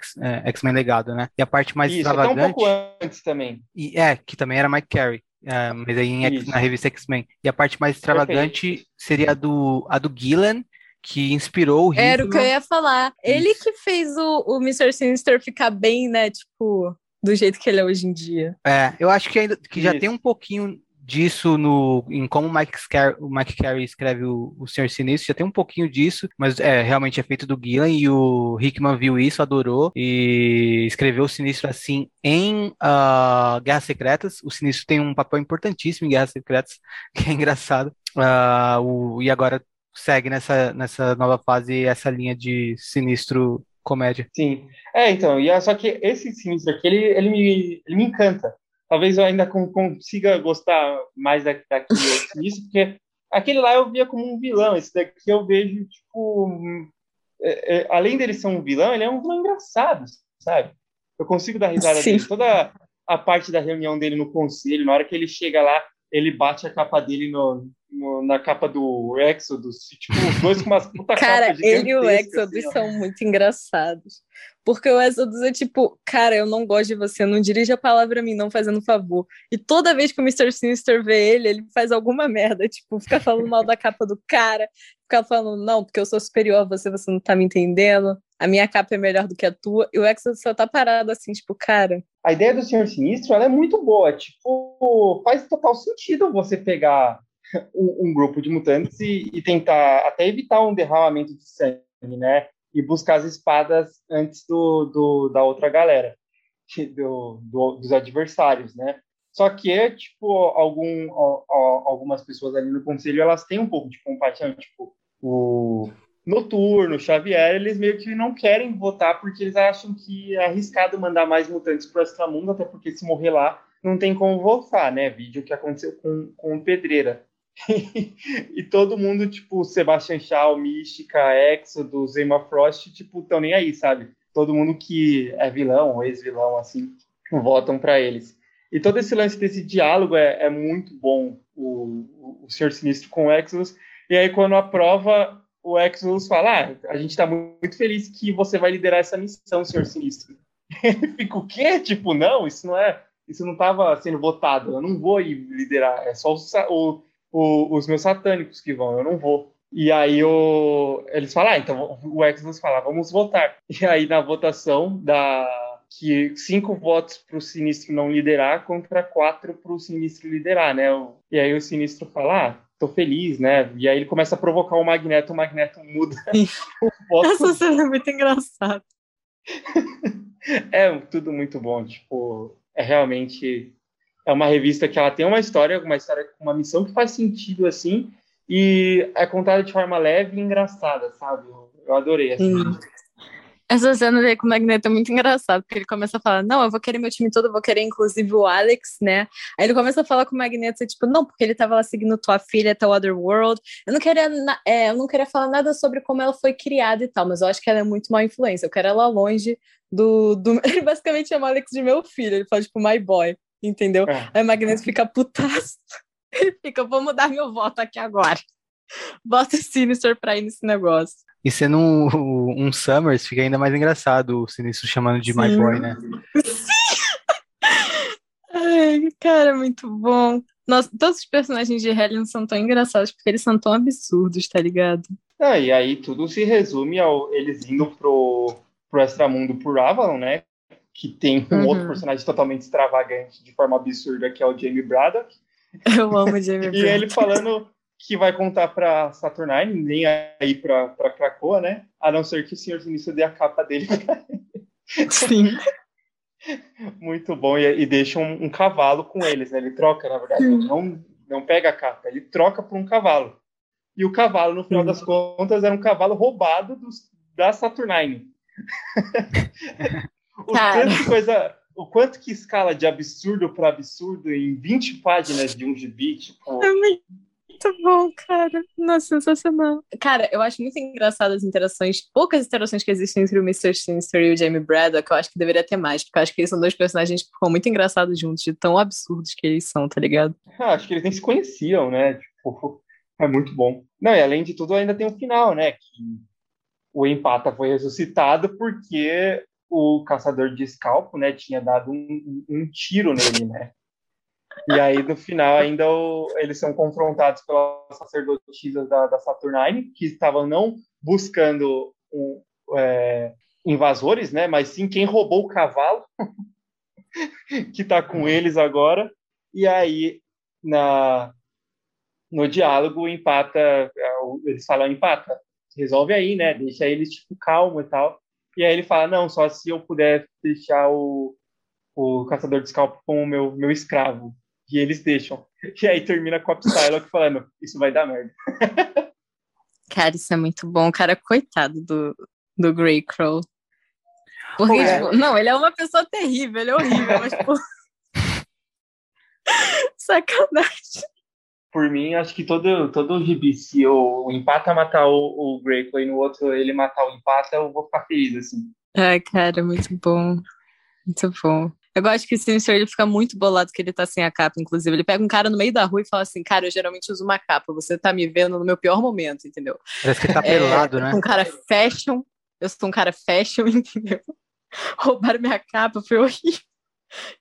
X-Men Legado, né? E a parte mais Isso, um extravagante. pouco antes também. E, é, que também era Mike Carey, é, mas aí X- Isso. na revista X-Men. E a parte mais extravagante seria a do, a do Gillen, que inspirou o Era o que eu ia falar. Ele que fez o, o Mr. Sinister ficar bem, né? Tipo, do jeito que ele é hoje em dia. É, eu acho que ainda que já tem um pouquinho disso no em como o Mike, Scar, o Mike Carey escreve o, o Senhor Sinistro, já tem um pouquinho disso, mas é realmente é feito do Gillen e o Hickman viu isso, adorou e escreveu o Sinistro assim em ah, Guerras Secretas. O Sinistro tem um papel importantíssimo em Guerras Secretas, que é engraçado. Ah, o, e agora segue nessa, nessa nova fase essa linha de Sinistro comédia. Sim. É, então, e é- só que esse sinistro aqui, ele, ele, me, ele me encanta. Talvez eu ainda con- consiga gostar mais da, daquele sinistro, porque aquele lá eu via como um vilão, esse daqui eu vejo, tipo, é- é, além dele ser um vilão, ele é um vilão engraçado, sabe? Eu consigo dar risada Sim. dele. Toda a parte da reunião dele no conselho, na hora que ele chega lá, ele bate a capa dele no- na capa do Exodus, tipo, os dois com umas puta Cara, ele e o gigantesca, Exodus assim, são muito engraçados. Porque o Exodus é tipo, cara, eu não gosto de você, não dirija a palavra a mim, não fazendo favor. E toda vez que o Mr. Sinister vê ele, ele faz alguma merda, tipo, fica falando mal da capa do cara, fica falando, não, porque eu sou superior a você, você não tá me entendendo, a minha capa é melhor do que a tua, e o Exodus só tá parado assim, tipo, cara, a ideia do Senhor Sinistro ela é muito boa. Tipo, faz total sentido você pegar um, um grupo de mutantes e, e tentar até evitar um derramamento de sangue, né? E buscar as espadas antes do, do da outra galera, do, do- dos adversários, né? Só que, tipo, algum, algumas pessoas ali no conselho, elas têm um pouco de compaixão, tipo, o Noturno, Xavier, eles meio que não querem votar porque eles acham que é arriscado mandar mais mutantes para o extramundo, até porque se morrer lá, não tem como voltar, né? Vídeo que aconteceu com, com o Pedreira. e todo mundo, tipo, Sebastian Shaw, Mística, Exodus, Emma Frost, tipo, estão nem aí, sabe? Todo mundo que é vilão ou ex-vilão, assim, votam para eles. E todo esse lance desse diálogo é, é muito bom, o, o, o Senhor Sinistro com o Exodus. E aí, quando aprova, o Exodus fala: ah, a gente está muito feliz que você vai liderar essa missão, Senhor Sinistro. Ele fica o quê? Tipo, não, isso não é. Isso não estava sendo votado. Eu não vou liderar. É só os, o, o, os meus satânicos que vão. Eu não vou. E aí o, eles falam, ah, então o Exodus fala, vamos votar. E aí na votação dá que cinco votos para o Sinistro não liderar contra quatro para o Sinistro liderar, né? E aí o Sinistro fala, ah, tô feliz, né? E aí ele começa a provocar o Magneto, o Magneto muda o voto. essa cena é muito engraçada. É tudo muito bom, tipo, é realmente é uma revista que ela tem uma história, uma história uma missão que faz sentido assim e é contada de forma leve e engraçada, sabe? Eu, adorei assim. Sim. Essa cena dele com o Magneto é muito engraçado, porque ele começa a falar, não, eu vou querer meu time todo, eu vou querer inclusive o Alex, né? Aí ele começa a falar com o Magneto, e, tipo, não, porque ele tava lá seguindo tua filha até o Otherworld. Eu não queria, é, eu não queria falar nada sobre como ela foi criada e tal, mas eu acho que ela é muito má influência. Eu quero ela longe do, do... Ele basicamente chama o Alex de meu filho, ele fala, tipo, my boy, entendeu? É. Aí o Magneto fica putaço. Ele fica, vou mudar meu voto aqui agora. Bota o Sinister pra ir nesse negócio. E sendo um, um Summers, fica ainda mais engraçado o Sinistro chamando de My Sim. Boy, né? Ai, cara, muito bom. Nossa, todos os personagens de Hellion são tão engraçados porque eles são tão absurdos, tá ligado? Ah, e aí tudo se resume ao eles indo pro, pro extramundo por Avalon, né? Que tem um uhum. outro personagem totalmente extravagante, de forma absurda, que é o Jamie Braddock. Eu amo o Jamie Braddock. e ele falando que vai contar para Saturnine, nem aí para Krakoa, né? A não ser que o Senhor Sinistro dê a capa dele. Sim. Muito bom. E, e deixa um, um, cavalo com eles, né? Ele troca, na verdade. Ele não, não pega a capa, ele troca por um cavalo. E o cavalo, no final das contas, era um cavalo roubado dos, da Saturnine. o, quanto coisa, o quanto que escala de absurdo para absurdo em 20 páginas de um gibi, tipo... É muito bom, cara. Nossa, sensacional. Cara, eu acho muito engraçado as interações, poucas interações que existem entre o Mr. Sinister e o Jamie Braddock, que eu acho que deveria ter mais, porque eu acho que eles são dois personagens que ficam muito engraçados juntos, de tão absurdos que eles são, tá ligado? Ah, acho que eles nem se conheciam, né? Tipo, é muito bom. Não, e além de tudo, ainda tem o final, né? Que o empata foi ressuscitado porque o caçador de escalpo, né, tinha dado um, um tiro nele, né? E aí, no final, ainda o, eles são confrontados pelas sacerdotisas da, da Saturnine, que estavam não buscando um, é, invasores, né? Mas sim quem roubou o cavalo, que está com eles agora. E aí, na, no diálogo, empata, é, eles falam, empata, resolve aí, né? Deixa eles, tipo, calmo e tal. E aí ele fala, não, só se eu puder deixar o, o caçador de escalpo como meu, meu escravo. E eles deixam. E aí termina com a Psylocke falando, isso vai dar merda. Cara, isso é muito bom. Cara, coitado do, do Greycrow. Porque, é. tipo, não, ele é uma pessoa terrível, ele é horrível, mas, tipo... Sacanagem. Por mim, acho que todo, todo gibi, se o, o empata matar o, o Greycrow e no outro ele matar o empata, eu vou ficar feliz, assim. Ai, cara, muito bom. Muito bom. Eu gosto que o Sinister ele fica muito bolado que ele tá sem a capa, inclusive. Ele pega um cara no meio da rua e fala assim: Cara, eu geralmente uso uma capa, você tá me vendo no meu pior momento, entendeu? Parece que ele tá é, pelado, né? Um cara fashion, eu sou um cara fashion, entendeu? Roubaram minha capa, foi horrível.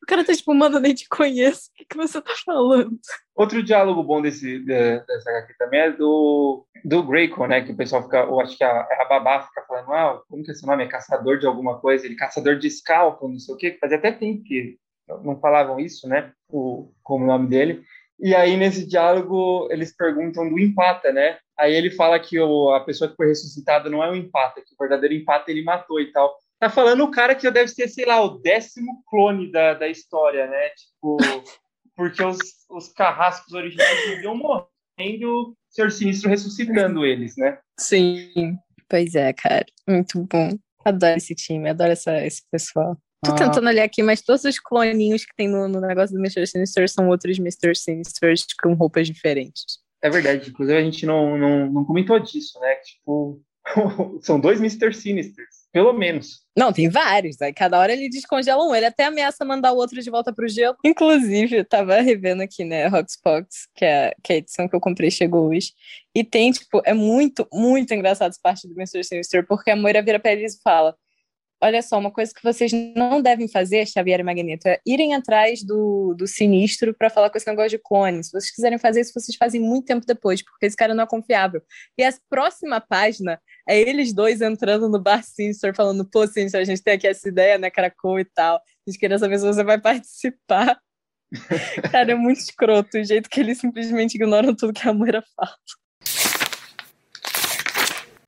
O cara tá tipo, mano, eu nem te conheço. O que, que você tá falando? Outro diálogo bom desse, dessa aqui também é do, do Graycon, né? Que o pessoal fica, eu acho que a, a babá fica falando, ah, como que é esse nome? É caçador de alguma coisa? Ele caçador de scalpo, não sei o quê. Fazia até tempo que não falavam isso, né? O, como o nome dele. E aí, nesse diálogo, eles perguntam do empata, né? Aí ele fala que o, a pessoa que foi ressuscitada não é o empata, que o verdadeiro empata ele matou e tal. Tá falando o cara que já deve ser, sei lá, o décimo clone da, da história, né? Tipo, porque os, os carrascos originais viviam morrendo, o Senhor Sinistro ressuscitando eles, né? Sim, pois é, cara. Muito bom. Adoro esse time, adoro essa, esse pessoal. Tô ah. tentando olhar aqui, mas todos os cloninhos que tem no, no negócio do Mr. Sinister são outros Mr. Sinisters com roupas diferentes. É verdade, inclusive a gente não, não, não comentou disso, né? Tipo, são dois Mr. Sinisters. Pelo menos. Não, tem vários. Aí cada hora ele descongela um. Ele até ameaça mandar o outro de volta pro gelo. Inclusive, eu tava revendo aqui, né, Roxbox, que é, que é a edição que eu comprei chegou hoje. E tem, tipo, é muito, muito engraçado essa parte do Mr. Sinister, porque a Moira vira pra eles e fala: olha só, uma coisa que vocês não devem fazer, Xavier e Magneto, é irem atrás do, do sinistro para falar com esse negócio de clone. Se vocês quiserem fazer isso, vocês fazem muito tempo depois, porque esse cara não é confiável. E a próxima página é eles dois entrando no bar Sinistro, falando, pô, Sinistro, a gente tem aqui essa ideia, né, Krakow e tal. A gente queria saber se você vai participar. cara, é muito escroto o jeito que eles simplesmente ignoram tudo que a Moira fala.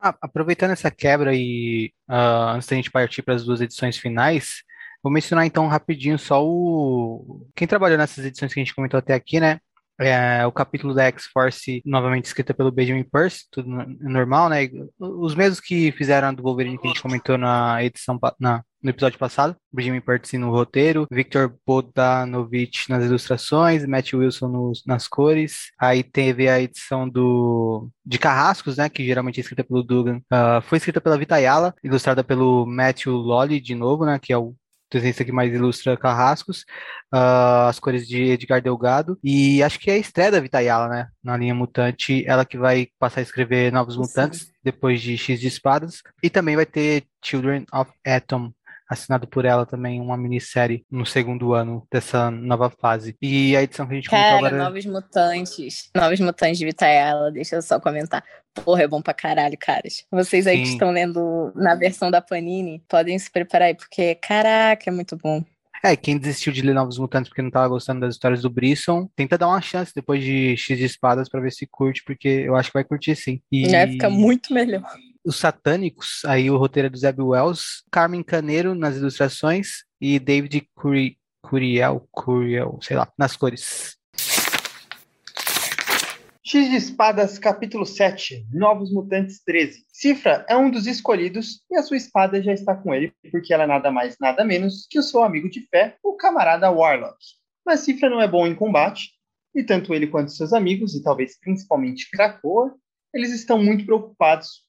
Ah, aproveitando essa quebra e uh, antes da gente partir para as duas edições finais, vou mencionar então rapidinho só o quem trabalhou nessas edições que a gente comentou até aqui, né? É, o capítulo da X-Force, novamente escrita pelo Benjamin Percy, tudo normal, né? Os mesmos que fizeram a do Wolverine que a gente comentou na edição na, no episódio passado, Benjamin Percy no roteiro, Victor Bodanovich nas ilustrações, Matt Wilson nos, nas cores. Aí teve a edição do de Carrascos, né? Que geralmente é escrita pelo Dugan. Uh, foi escrita pela Vitayala, ilustrada pelo Matthew Lolly de novo, né? Que é o desenhista que mais ilustra Carrascos, uh, as cores de Edgar Delgado, e acho que é a estreia da Vitayala, né, na linha Mutante, ela que vai passar a escrever Novos Mutantes, depois de X de Espadas, e também vai ter Children of Atom, assinado por ela também, uma minissérie no segundo ano dessa nova fase. E a edição que a gente Cara, comentou agora... Novos Mutantes. Novos Mutantes de Vitaella, deixa eu só comentar. Porra, é bom pra caralho, caras. Vocês aí que Sim. estão lendo na versão da Panini, podem se preparar aí, porque, caraca, é muito bom. É, quem desistiu de ler Novos Mutantes porque não tava gostando das histórias do Brisson, tenta dar uma chance depois de X de Espadas pra ver se curte, porque eu acho que vai curtir sim. E Vai ficar muito melhor. Os Satânicos, aí o roteiro é do Zeb Wells, Carmen Caneiro nas ilustrações e David Curi- Curiel, Curiel, sei lá, nas cores. X de Espadas, capítulo 7, Novos Mutantes 13. Cifra é um dos escolhidos e a sua espada já está com ele, porque ela é nada mais, nada menos que o seu amigo de fé, o camarada Warlock. Mas Cifra não é bom em combate, e tanto ele quanto seus amigos, e talvez principalmente Krakoa, eles estão muito preocupados.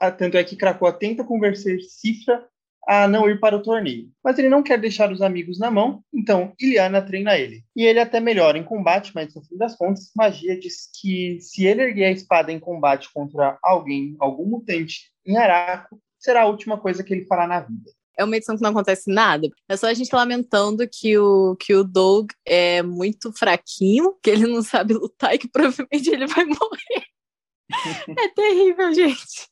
Ah, Tanto é que Krakoa tenta convencer Cifra a não ir para o torneio. Mas ele não quer deixar os amigos na mão, então Iliana treina ele. E ele até melhora em combate, mas no fim das contas, magia diz que se ele erguer a espada em combate contra alguém, algum mutante em Araco, será a última coisa que ele fará na vida. É uma edição que não acontece nada. É só a gente lamentando que o, que o Doug é muito fraquinho, que ele não sabe lutar e que provavelmente ele vai morrer. é terrível, gente.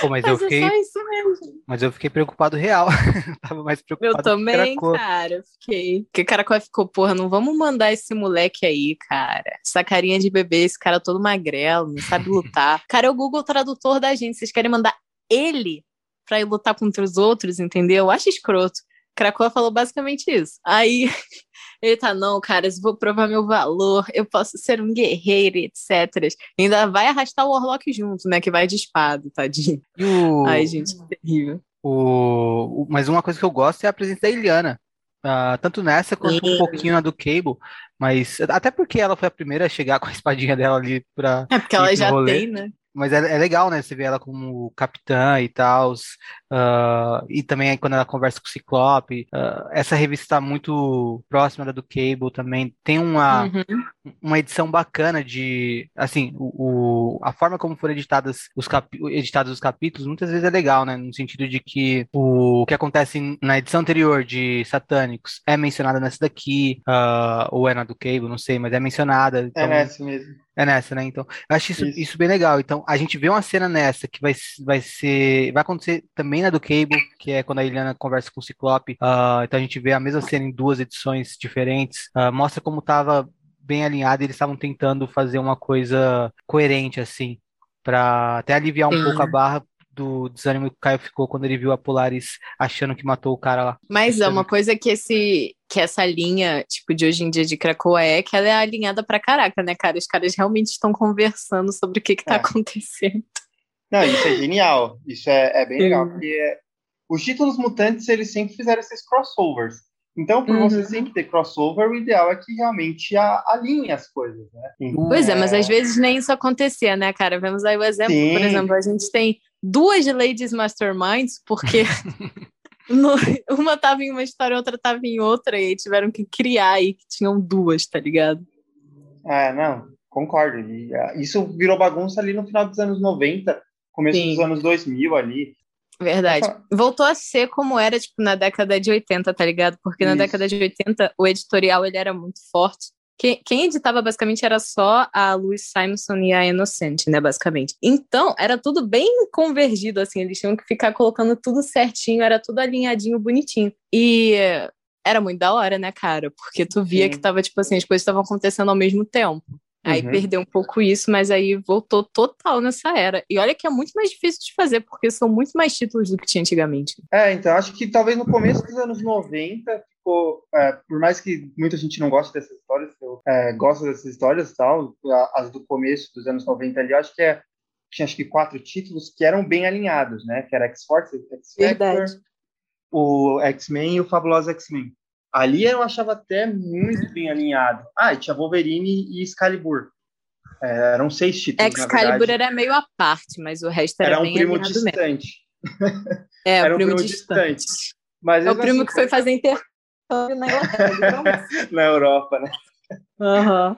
Pô, mas, eu Mas é fiquei, só isso mesmo. mas eu fiquei preocupado real. Tava mais preocupado Eu com também, Krakoa. cara, fiquei. Porque o cara ficou, porra, não vamos mandar esse moleque aí, cara. Essa carinha de bebê, esse cara todo magrelo, não sabe lutar. Cara, é o Google Tradutor da gente. Vocês querem mandar ele pra ir lutar contra os outros, entendeu? Eu acho escroto. Krakoa falou basicamente isso. Aí ele tá, não, cara, eu vou provar meu valor, eu posso ser um guerreiro, etc. Ainda vai arrastar o Warlock junto, né? Que vai de espada, tadinho. O, Ai, gente, que terrível. o, mas uma coisa que eu gosto é a presença da Iliana. Ah, tanto nessa quanto um pouquinho na do Cable. Mas até porque ela foi a primeira a chegar com a espadinha dela ali pra, É porque ela já rolê. tem, né? Mas é, é legal, né? Você vê ela como capitã e tal. e também aí quando ela conversa com o Ciclope. ah, essa revista está muito próxima da do Cable também. Tem uma, Uhum. uma edição bacana de. Assim, o, o- a forma como foram editadas os, capi- editados os capítulos muitas vezes é legal, né? No sentido de que o, que acontece na edição anterior de Satânicos é mencionado nessa daqui, ah, ou é na do Cable, não sei, mas é mencionada. É Então, nessa mesmo. É nessa, né? Então, eu acho isso, Isso. isso bem legal. Então, a gente vê uma cena nessa que vai, vai ser. Vai acontecer também na do Cable, que é quando a Iliana conversa com o Ciclope. Ah, então a gente vê a mesma cena em duas edições diferentes. Ah, mostra como estava bem alinhado e eles estavam tentando fazer uma coisa coerente, assim, para até aliviar um Sim. pouco a barra do desânimo que o Caio ficou quando ele viu a Polaris achando que matou o cara lá. Mas é uma coisa que esse que essa linha, tipo, de hoje em dia de Krakoa é que ela é alinhada pra caraca, né, cara? Os caras realmente estão conversando sobre o que que tá É. acontecendo. Não, isso é genial. Isso é, é bem legal, porque é- os títulos mutantes, eles sempre fizeram esses crossovers. Então, por Uhum. você sempre ter crossover, o ideal é que realmente a- alinhe as coisas, né? Pois é, mas às vezes nem isso acontecia, né, cara? Vemos aí o exemplo, Sim. por exemplo, a gente tem duas Ladies Masterminds, porque no- uma tava em uma história, outra tava em outra, e tiveram que criar aí que tinham duas, tá ligado? É, não, concordo. E, ah, isso virou bagunça ali no final dos anos 90, começo Sim. dos anos 2000 ali. Verdade. Voltou a ser como era, tipo, na década de 80, tá ligado? Porque na Isso. década de 80 o editorial ele era muito forte. Quem, quem editava basicamente era só a Louise Simonson e a Inocente, né, basicamente. Então, era tudo bem convergido, assim, eles tinham que ficar colocando tudo certinho, era tudo alinhadinho, bonitinho. E era muito da hora, né, cara? Porque tu via Sim. que tava, tipo assim, as coisas estavam acontecendo ao mesmo tempo. Aí Uhum. perdeu um pouco isso, mas aí voltou total nessa era. E olha que é muito mais difícil de fazer, porque são muito mais títulos do que tinha antigamente. É, então acho que talvez no começo dos anos 90 ficou, é, por mais que muita gente não goste dessas histórias, eu é, gosto dessas histórias e tal, as do começo dos anos 90 ali, acho que é, tinha acho que quatro títulos que eram bem alinhados, né? Que era X-Force, X-Factor, o X-Men e o Fabuloso X-Men. Ali eu achava até muito bem alinhado. Ah, e tinha Wolverine e Excalibur. É, eram seis títulos, Excalibur era meio à parte, mas o resto era, Era um bem primo distante. É, era um primo, primo distante. distante. Mas É o primo assim, que foi fazer intercâmbio na Inglaterra. na Europa, né? Aham.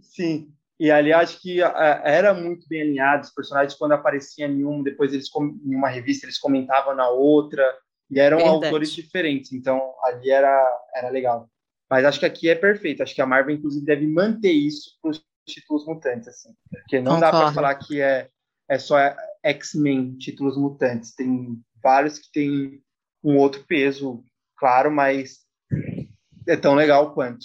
Sim. E ali acho que ah, era muito bem alinhado. Os personagens, quando apareciam em um, depois eles em uma revista, eles comentavam na outra. E eram Verdade. autores diferentes, então ali era, era legal. Mas acho que aqui é perfeito. Acho que a Marvel, inclusive, deve manter isso para os títulos mutantes, assim. Porque não dá para falar que é, é só X-Men títulos mutantes. Tem vários que têm um outro peso, claro, mas é tão legal quanto.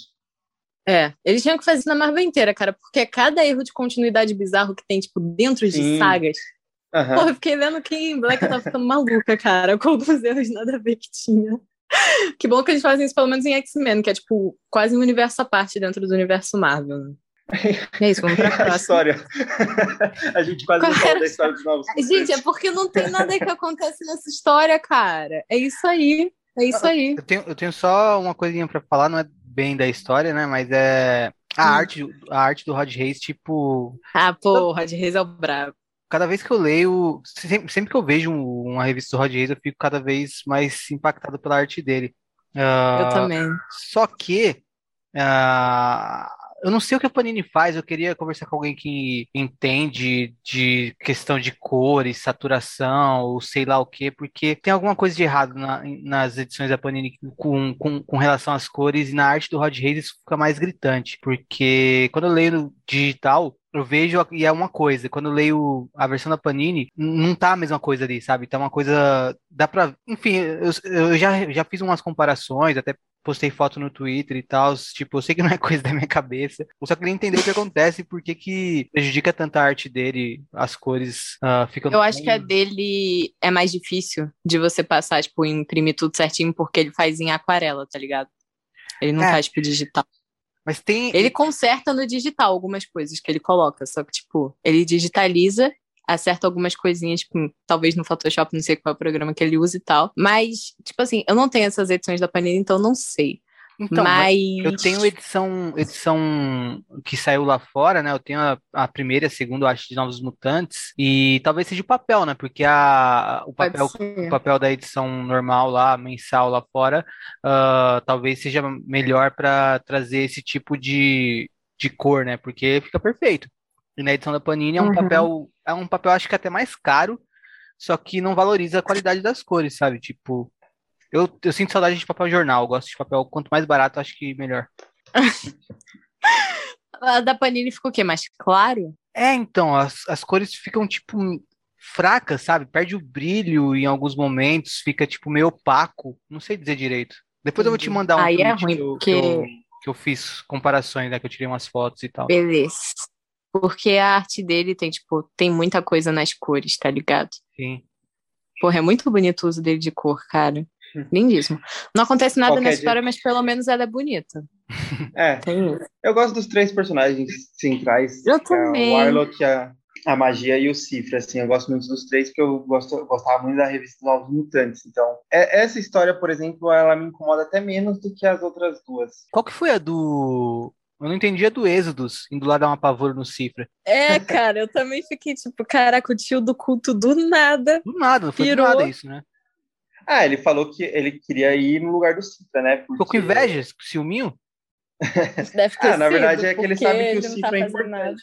É, eles tinham que fazer isso na Marvel inteira, cara, porque cada erro de continuidade bizarro que tem, tipo, dentro de Sim. sagas. Aham. Porra, eu fiquei vendo que em Black eu tava ficando maluca, cara, com alguns erros nada a ver que tinha. Que bom que eles fazem isso pelo menos em X-Men, que é, tipo, quase um universo à parte dentro do universo Marvel. né? É isso, vamos pra a próxima. história. a gente quase não Qual fala era? da história dos novos. Gente, é porque não tem nada que acontece nessa história, cara. É isso aí. É isso aí. Eu tenho, eu tenho só uma coisinha pra falar, não é bem da história, né? Mas é a Hum. arte, a arte do Rod Reis, tipo, Ah, pô, o Rod Reis é o brabo. Cada vez que eu leio, sempre, sempre que eu vejo um- uma revista do Rod Reis, eu fico cada vez mais impactado pela arte dele. Eu Ah, também. Só que ah, eu não sei o que a Panini faz. Eu queria conversar com alguém que entende de questão de cores, saturação, ou sei lá o quê, porque tem alguma coisa de errado na- nas edições da Panini com, com, com relação às cores e na arte do Rod Reis isso fica mais gritante, porque quando eu leio no digital eu vejo e é uma coisa. Quando eu leio a versão da Panini, não tá a mesma coisa ali, sabe? Tá uma coisa. Dá pra. Enfim, eu, eu já, já fiz umas comparações, até postei foto no Twitter e tal. Tipo, eu sei que não é coisa da minha cabeça. Eu só queria entender o que acontece e por que que prejudica tanto a arte dele, as cores ah, ficam. Eu acho que a dele é mais difícil de você passar, tipo, imprimir tudo certinho, porque ele faz em aquarela, tá ligado? Ele não É. faz, tipo, digital. Mas tem. Ele conserta no digital algumas coisas que ele coloca, só que, tipo, ele digitaliza, acerta algumas coisinhas, tipo, talvez no Photoshop, não sei qual é o programa que ele usa e tal. Mas, tipo assim, eu não tenho essas edições da Panini, então não sei. Então, mas eu tenho edição, edição que saiu lá fora, né? Eu tenho a, a primeira e a segunda, eu acho, de Novos Mutantes. E talvez seja o papel, né? Porque a, o papel o papel da edição normal lá, mensal lá fora, ah, talvez seja melhor para trazer esse tipo de, de cor, né? Porque fica perfeito. E na edição da Panini é um Uhum. papel, é um papel acho que até mais caro, só que não valoriza a qualidade das cores, sabe? Tipo, eu, eu sinto saudade de papel jornal, eu gosto de papel, quanto mais barato, acho que melhor. A da Panini ficou o quê? Mais claro? É, então, as, as cores ficam, tipo, fracas, sabe? Perde o brilho em alguns momentos, fica, tipo, meio opaco. Não sei dizer direito. Depois eu vou te Entendi. mandar um Aí é ruim, que eu, porque- que eu, que eu fiz comparações, né? Que eu tirei umas fotos e tal. Beleza. Porque a arte dele tem, tipo, tem muita coisa nas cores, tá ligado? Sim. Porra, é muito bonito o uso dele de cor, cara. Lindíssimo. Não acontece nada Qualquer nessa dia. história, mas pelo menos ela é bonita. É, Tem isso. eu gosto dos três personagens centrais. Eu que é também. O Warlock, a, a magia e o Cifra, assim, eu gosto muito dos três porque eu gosto, eu gostava muito da revista dos Novos Mutantes. Então, é- essa história, por exemplo, ela me incomoda até menos do que as outras duas. Qual que foi a do. Eu não entendi a do Êxodos, indo lá dar uma pavor no Cifra. É, cara, eu também fiquei tipo, caraca, o tio do culto do nada. Do nada, não foi do Pirou. nada isso, né? Ah, ele falou que ele queria ir no lugar do Cifra, né? Ficou com porque- inveja, ciúminho? Deve ter Ah, na verdade é que ele porque sabe que o ele não Cifra tá é importante. nada.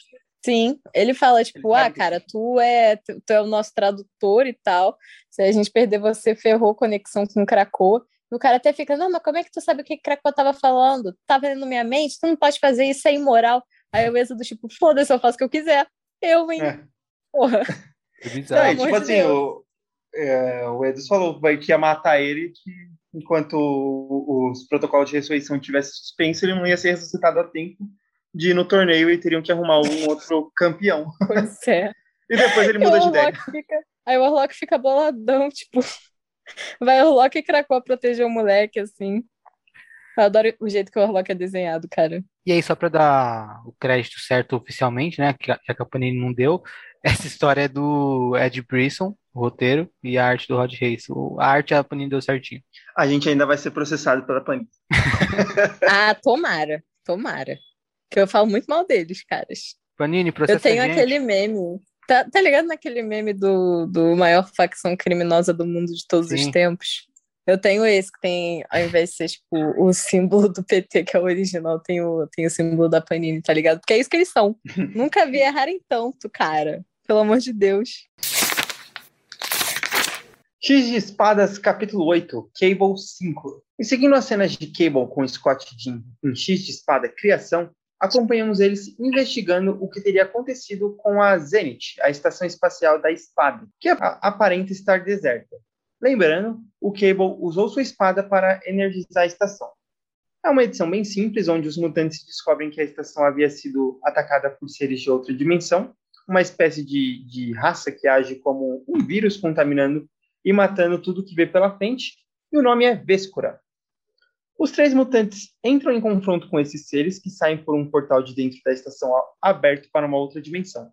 Sim, ele fala, tipo, Ele ah, que cara, tu é, tu, tu é o nosso tradutor e tal. Se a gente perder você, ferrou a conexão com o Krakoa. E o cara até fica, não, mas como é que tu sabe o que que Krakoa tava falando? Tá vendo minha mente? Tu não pode fazer isso, é imoral. Aí o Êxodo, tipo, foda-se, eu faço o que eu quiser. Eu, hein? É. Porra. Não, bizarro. amor tipo de assim, Deus. o, é, o Edus falou vai, que ia matar ele que enquanto os protocolos de ressurreição tivessem suspenso, ele não ia ser ressuscitado a tempo de ir no torneio e teriam que arrumar um outro campeão. Pois é. E depois ele E muda de ideia. Fica. Aí o Orlok fica boladão, tipo. Vai o Orlok e Krakoa proteger o moleque, assim. Eu adoro o jeito que o Orlok é desenhado, cara. E aí, só para dar o crédito certo oficialmente, né? que a- que a Panini não deu, essa história é do Ed Brisson, o roteiro, e a arte do Rod Reis. O- A arte a Panini deu certinho. A gente ainda vai ser processado pela Panini. Ah, tomara. Tomara. Que eu falo muito mal deles, caras. Panini, Eu processa tenho a gente. aquele meme. Tá, tá ligado naquele meme do, do maior facção criminosa do mundo de todos os Sim. tempos? Eu tenho esse que tem, ao invés de ser tipo o símbolo do PT, que é o original, tem o, tem o símbolo da Panini, tá ligado? Porque é isso que eles são. Nunca vi errarem tanto, cara. Pelo amor de Deus. X de Espadas, capítulo 8, Cable 5. E seguindo as cenas de Cable com Scott Jean em X de Espada Criação, acompanhamos eles investigando o que teria acontecido com a Zenith, a estação espacial da Espada, que aparenta estar deserta. Lembrando, o Cable usou sua espada para energizar a estação. É uma edição bem simples, onde os mutantes descobrem que a estação havia sido atacada por seres de outra dimensão, uma espécie de, de raça que age como um vírus contaminando e matando tudo que vê pela frente, e o nome é Vescura. Os três mutantes entram em confronto com esses seres que saem por um portal de dentro da estação aberto para uma outra dimensão.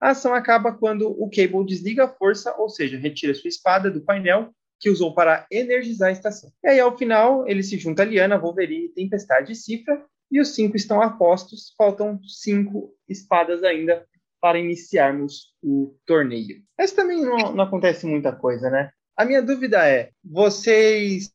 A ação acaba quando o Cable desliga a força, ou seja, retira sua espada do painel que usou para energizar a estação. E aí, ao final, ele se junta a Liana, Wolverine, Tempestade e Cifra, e os cinco estão apostos. Faltam cinco espadas ainda para iniciarmos o torneio. Mas também não, não acontece muita coisa, né? A minha dúvida é: vocês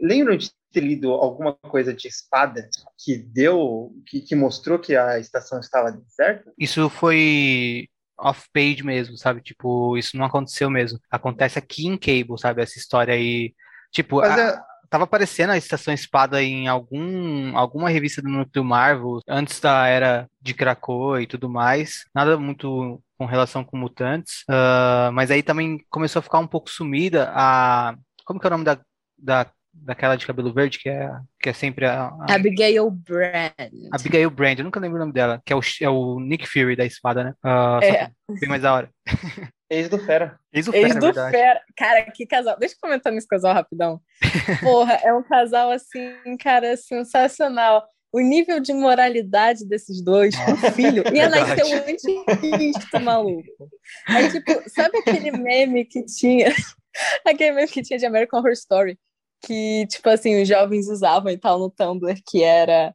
lembram de ter lido alguma coisa de espada que deu, que, que mostrou que a estação estava deserta? Isso foi off-page mesmo, sabe? Tipo, isso não aconteceu mesmo. Acontece aqui em Cable, sabe? Essa história aí. Tipo, a, é... tava aparecendo a Estação Espada em algum, alguma revista do Núcleo Marvel, antes da era de Krakoa e tudo mais. Nada muito com relação com mutantes. Uh, mas aí também começou a ficar um pouco sumida a. Como que é o nome da, da daquela de cabelo verde, que é, que é sempre a, a... Abigail Brand. Abigail Brand, eu nunca lembro o nome dela, que é o, é o Nick Fury da espada, né? Uh, é. Bem mais da hora. Ex do Fera. Ex do Fera, Ex do Fera. Cara, que casal. Deixa eu comentar nesse casal rapidão. Porra, é um casal assim, cara, sensacional. O nível de moralidade desses dois, o filho, ia nascer um anticristo maluco. Aí, tipo, sabe aquele meme que tinha? aquele meme que tinha de American Horror Story, que, tipo assim, os jovens usavam e tal no Tumblr, que era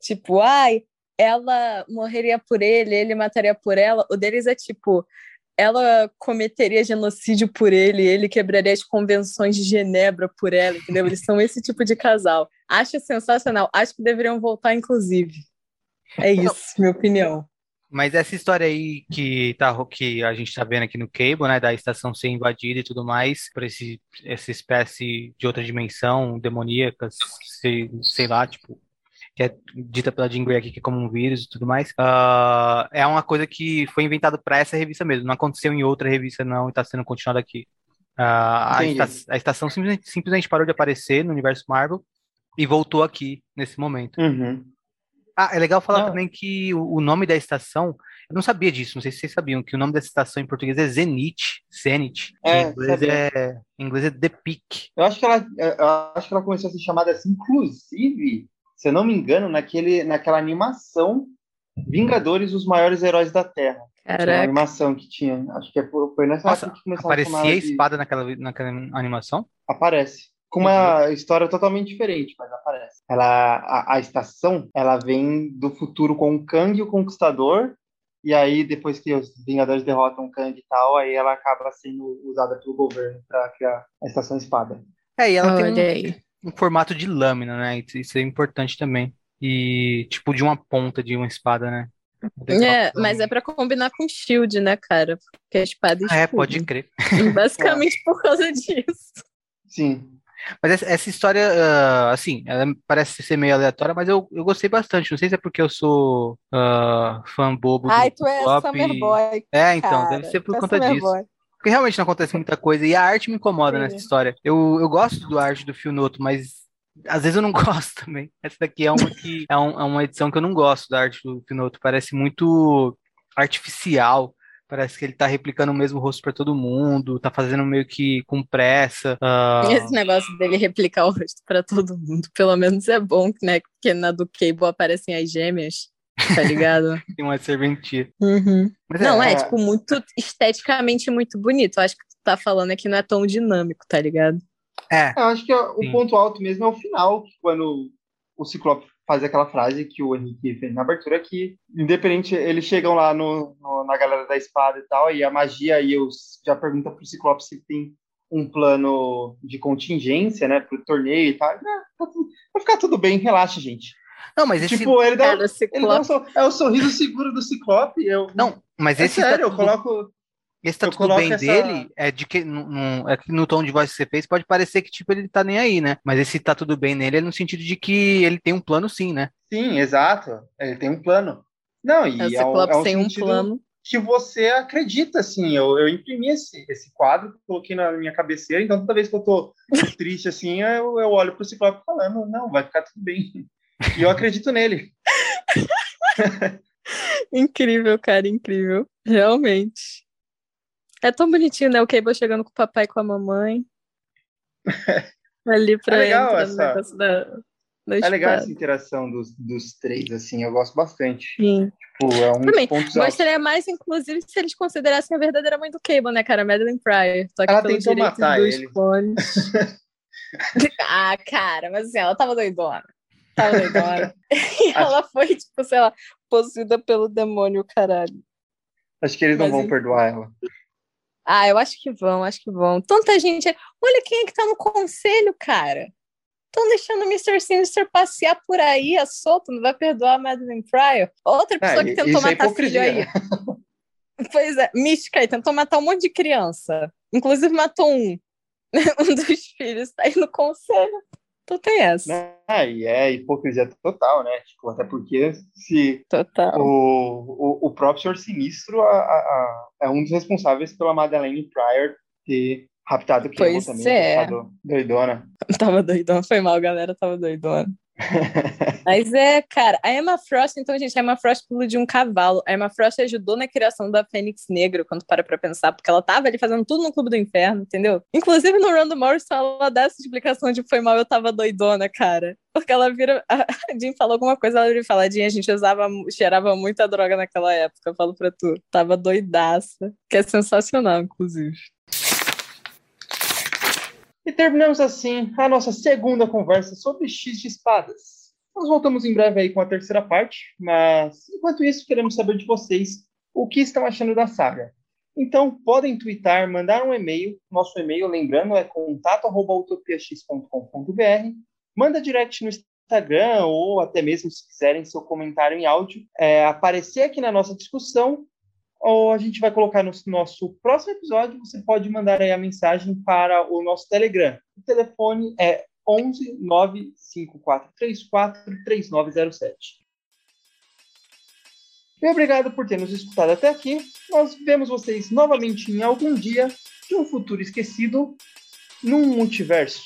tipo, ai, ela morreria por ele, ele mataria por ela. O deles é tipo, ela cometeria genocídio por ele, ele quebraria as convenções de Genebra por ela, entendeu? Eles são esse tipo de casal. Acho sensacional. Acho que deveriam voltar, inclusive. É isso, minha opinião. Mas essa história aí que, tá, que a gente tá vendo aqui no Cable, né, da estação ser invadida e tudo mais, por esse, essa espécie de outra dimensão demoníaca, sei, sei lá, tipo, que é dita pela Jean Grey aqui que é como um vírus e tudo mais, uh, é uma coisa que foi inventada para essa revista mesmo, não aconteceu em outra revista não e está sendo continuado aqui. Uh, a, esta, a, estação simplesmente, simplesmente, parou de aparecer no universo Marvel e voltou aqui nesse momento. Uhum. Ah, é legal falar não. também que o, o, nome da estação, eu não sabia disso, não sei se vocês sabiam, que o nome dessa estação em português é Zenith, Zenith. É, em, inglês é, em inglês é The Peak. Eu acho que ela, eu acho que ela começou a ser chamada assim, inclusive, se eu não me engano, naquele, naquela animação Vingadores, os maiores heróis da Terra. Caraca. Uma animação que tinha. Acho que é foi nessa Nossa, época que começou aparecia a Aparecia a espada de... naquela, naquela animação? Aparece com uma uhum. história totalmente diferente, mas aparece. Ela, a, a, estação, ela vem do futuro com o Kang, o Conquistador, e aí depois que os Vingadores derrotam o Kang e tal, aí ela acaba sendo usada pelo governo para criar a Estação Espada. É, e ela tem um, um, formato de lâmina, né? Isso é importante também. E tipo de uma ponta de uma espada, né? É, mas é para combinar com Shield, né, cara? Porque a espada ah, é, pode crer. Basicamente é. por causa disso. Sim. Mas essa, história, uh, assim, ela parece ser meio aleatória, mas eu, eu gostei bastante. Não sei se é porque eu sou uh, fã bobo Ai, tu é Flop. Summer Boy. É, então, cara. deve ser por é conta disso. Boy. Porque realmente não acontece muita coisa. E a arte me incomoda Sim. nessa história. Eu, eu gosto do arte do Fionoto, mas às vezes eu não gosto também. Essa daqui é uma que é, um, é uma edição que eu não gosto da arte do Fionoto. Parece muito artificial. Parece que ele tá replicando o mesmo rosto para todo mundo, tá fazendo meio que com pressa. Uh... Esse negócio dele replicar o rosto para todo mundo, pelo menos é bom, né? Porque na do Cable aparecem as gêmeas, tá ligado? Tem uma serventia. Uhum. não, é... é, tipo, muito esteticamente muito bonito. Eu acho que tu tá falando aqui não é tão dinâmico, tá ligado? É. Eu acho que o ponto alto mesmo é o final, quando o Ciclope fazer aquela frase que o Henrique fez na abertura, que independente, eles chegam lá no, no, na galera da espada e tal, e a magia e os já pergunta pro Ciclope se tem um plano de contingência, né, pro torneio e tal. Ah, tá tudo, vai ficar tudo bem, relaxa, gente. Não, mas esse... Tipo, ele dá, ele dá um, é o sorriso seguro do Ciclope. Eu, não, mas é esse... Sério, tá... eu coloco... Esse tá Eu tudo bem essa- dele é de que no, no- é que no tom de voz que você fez pode parecer que tipo ele tá nem aí, né? Mas esse tá tudo bem nele é no sentido de que ele tem um plano sim, né? Sim, exato. Ele tem um plano. Não, e É o é Ciclope é um sem um sentido plano. que você acredita, assim. Eu, eu imprimi esse, esse quadro, coloquei na minha cabeceira, então toda vez que eu tô triste, assim, eu, eu olho pro Ciclope falando, não, vai ficar tudo bem. E eu acredito nele. Incrível, cara, incrível. Realmente. É tão bonitinho, né? O Cable chegando com o papai e com a mamãe. Ali pra É legal entrar essa- da, da É legal essa interação dos, dos três, assim, eu gosto bastante. Sim. Tipo, é um Também, pontos altos. Gostaria mais, inclusive, se eles considerassem a verdadeira mãe do Cable, né, cara? Madeline Pryor. Só que Ela tentou matar dos ele. clones. ah, cara, mas assim, ela tava doidona. Tava doidona. e ela foi, tipo, sei lá, possuída pelo demônio, caralho. Acho que eles não Mas vão enfim. perdoar ela. Ah, eu acho que vão, acho que vão. Tanta gente. Olha quem é que tá no conselho, cara. Estão deixando o Mr. Sinister passear por aí, a solto, não vai perdoar a Madeline Pryor. Outra pessoa Ah, que tentou isso é matar filho aí. Pois é, mística aí, tentou matar um monte de criança. Inclusive matou um. um dos filhos, tá aí no conselho. Então tem essa. Ah, e é hipocrisia total, né? Tipo, até porque se Total. o, o, o próprio Senhor Sinistro a- a- a- é um dos responsáveis pela Madeleine Pryor ter raptado o Cable Pois também, é. doidona. Tava doidona, foi mal, galera, tava doidona. Mas é, cara, a Emma Frost, então, gente, a Emma Frost pulou de um cavalo. A Emma Frost ajudou na criação da Fênix Negra, quando para pra pensar, porque ela tava ali fazendo tudo no Clube do Inferno, entendeu? Inclusive no Random Morrison, ela dá essa explicação de foi mal, eu tava doidona, cara. Porque ela vira. A Jean falou alguma coisa, ela vira e fala: Jean, a gente usava, cheirava muita droga naquela época, eu falo pra tu. Tava doidaça. Que é sensacional, inclusive. E terminamos assim a nossa segunda conversa sobre X de espadas. Nós voltamos em breve aí com a terceira parte, mas enquanto isso queremos saber de vocês o que estão achando da saga. Então podem twittar, mandar um e-mail. Nosso e-mail, lembrando, é contato@utopiax.com.br. Manda direct no Instagram ou até mesmo se quiserem seu comentário em áudio é, aparecer aqui na nossa discussão ou a gente vai colocar no nosso próximo episódio. Você pode mandar aí a mensagem para o nosso Telegram. O telefone é 11 95434 3907. E obrigado por ter nos escutado até aqui. Nós vemos vocês novamente em algum dia de um futuro esquecido num multiverso.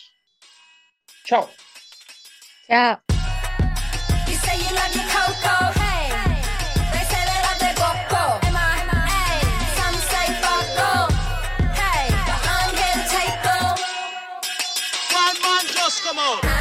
Tchau. Tchau. Out.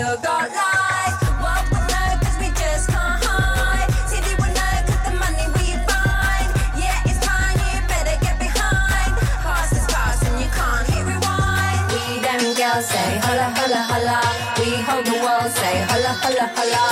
Still got life. The world would know 'cause we just can't hide. City would know 'cause the money we find. Yeah, it's time you better get behind. Past is past and you can't rewind. We them girls say holla holla holla. We hold the world say holla holla holla.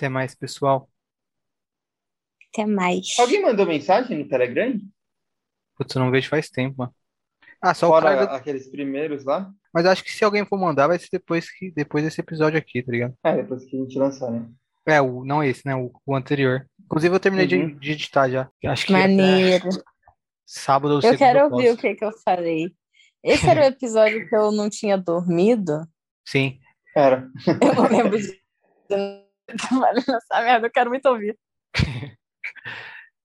Até mais, pessoal. Até mais. Alguém mandou mensagem no Telegram? Putz, eu não vejo faz tempo, mano. Ah, só o Fora cara. aqueles primeiros lá? Mas acho que se alguém for mandar, vai ser depois, que, depois desse episódio aqui, tá ligado? É, depois que a gente lançar, né? É, o, não esse, né? O, o anterior. Inclusive, eu terminei de, Uhum. de editar já. Acho que até Maneiro. sábado ou Eu quero eu ouvir o que, que eu falei. Esse era o episódio que eu não tinha dormido. Sim. Era. Eu não lembro de. Essa merda, eu quero muito ouvir.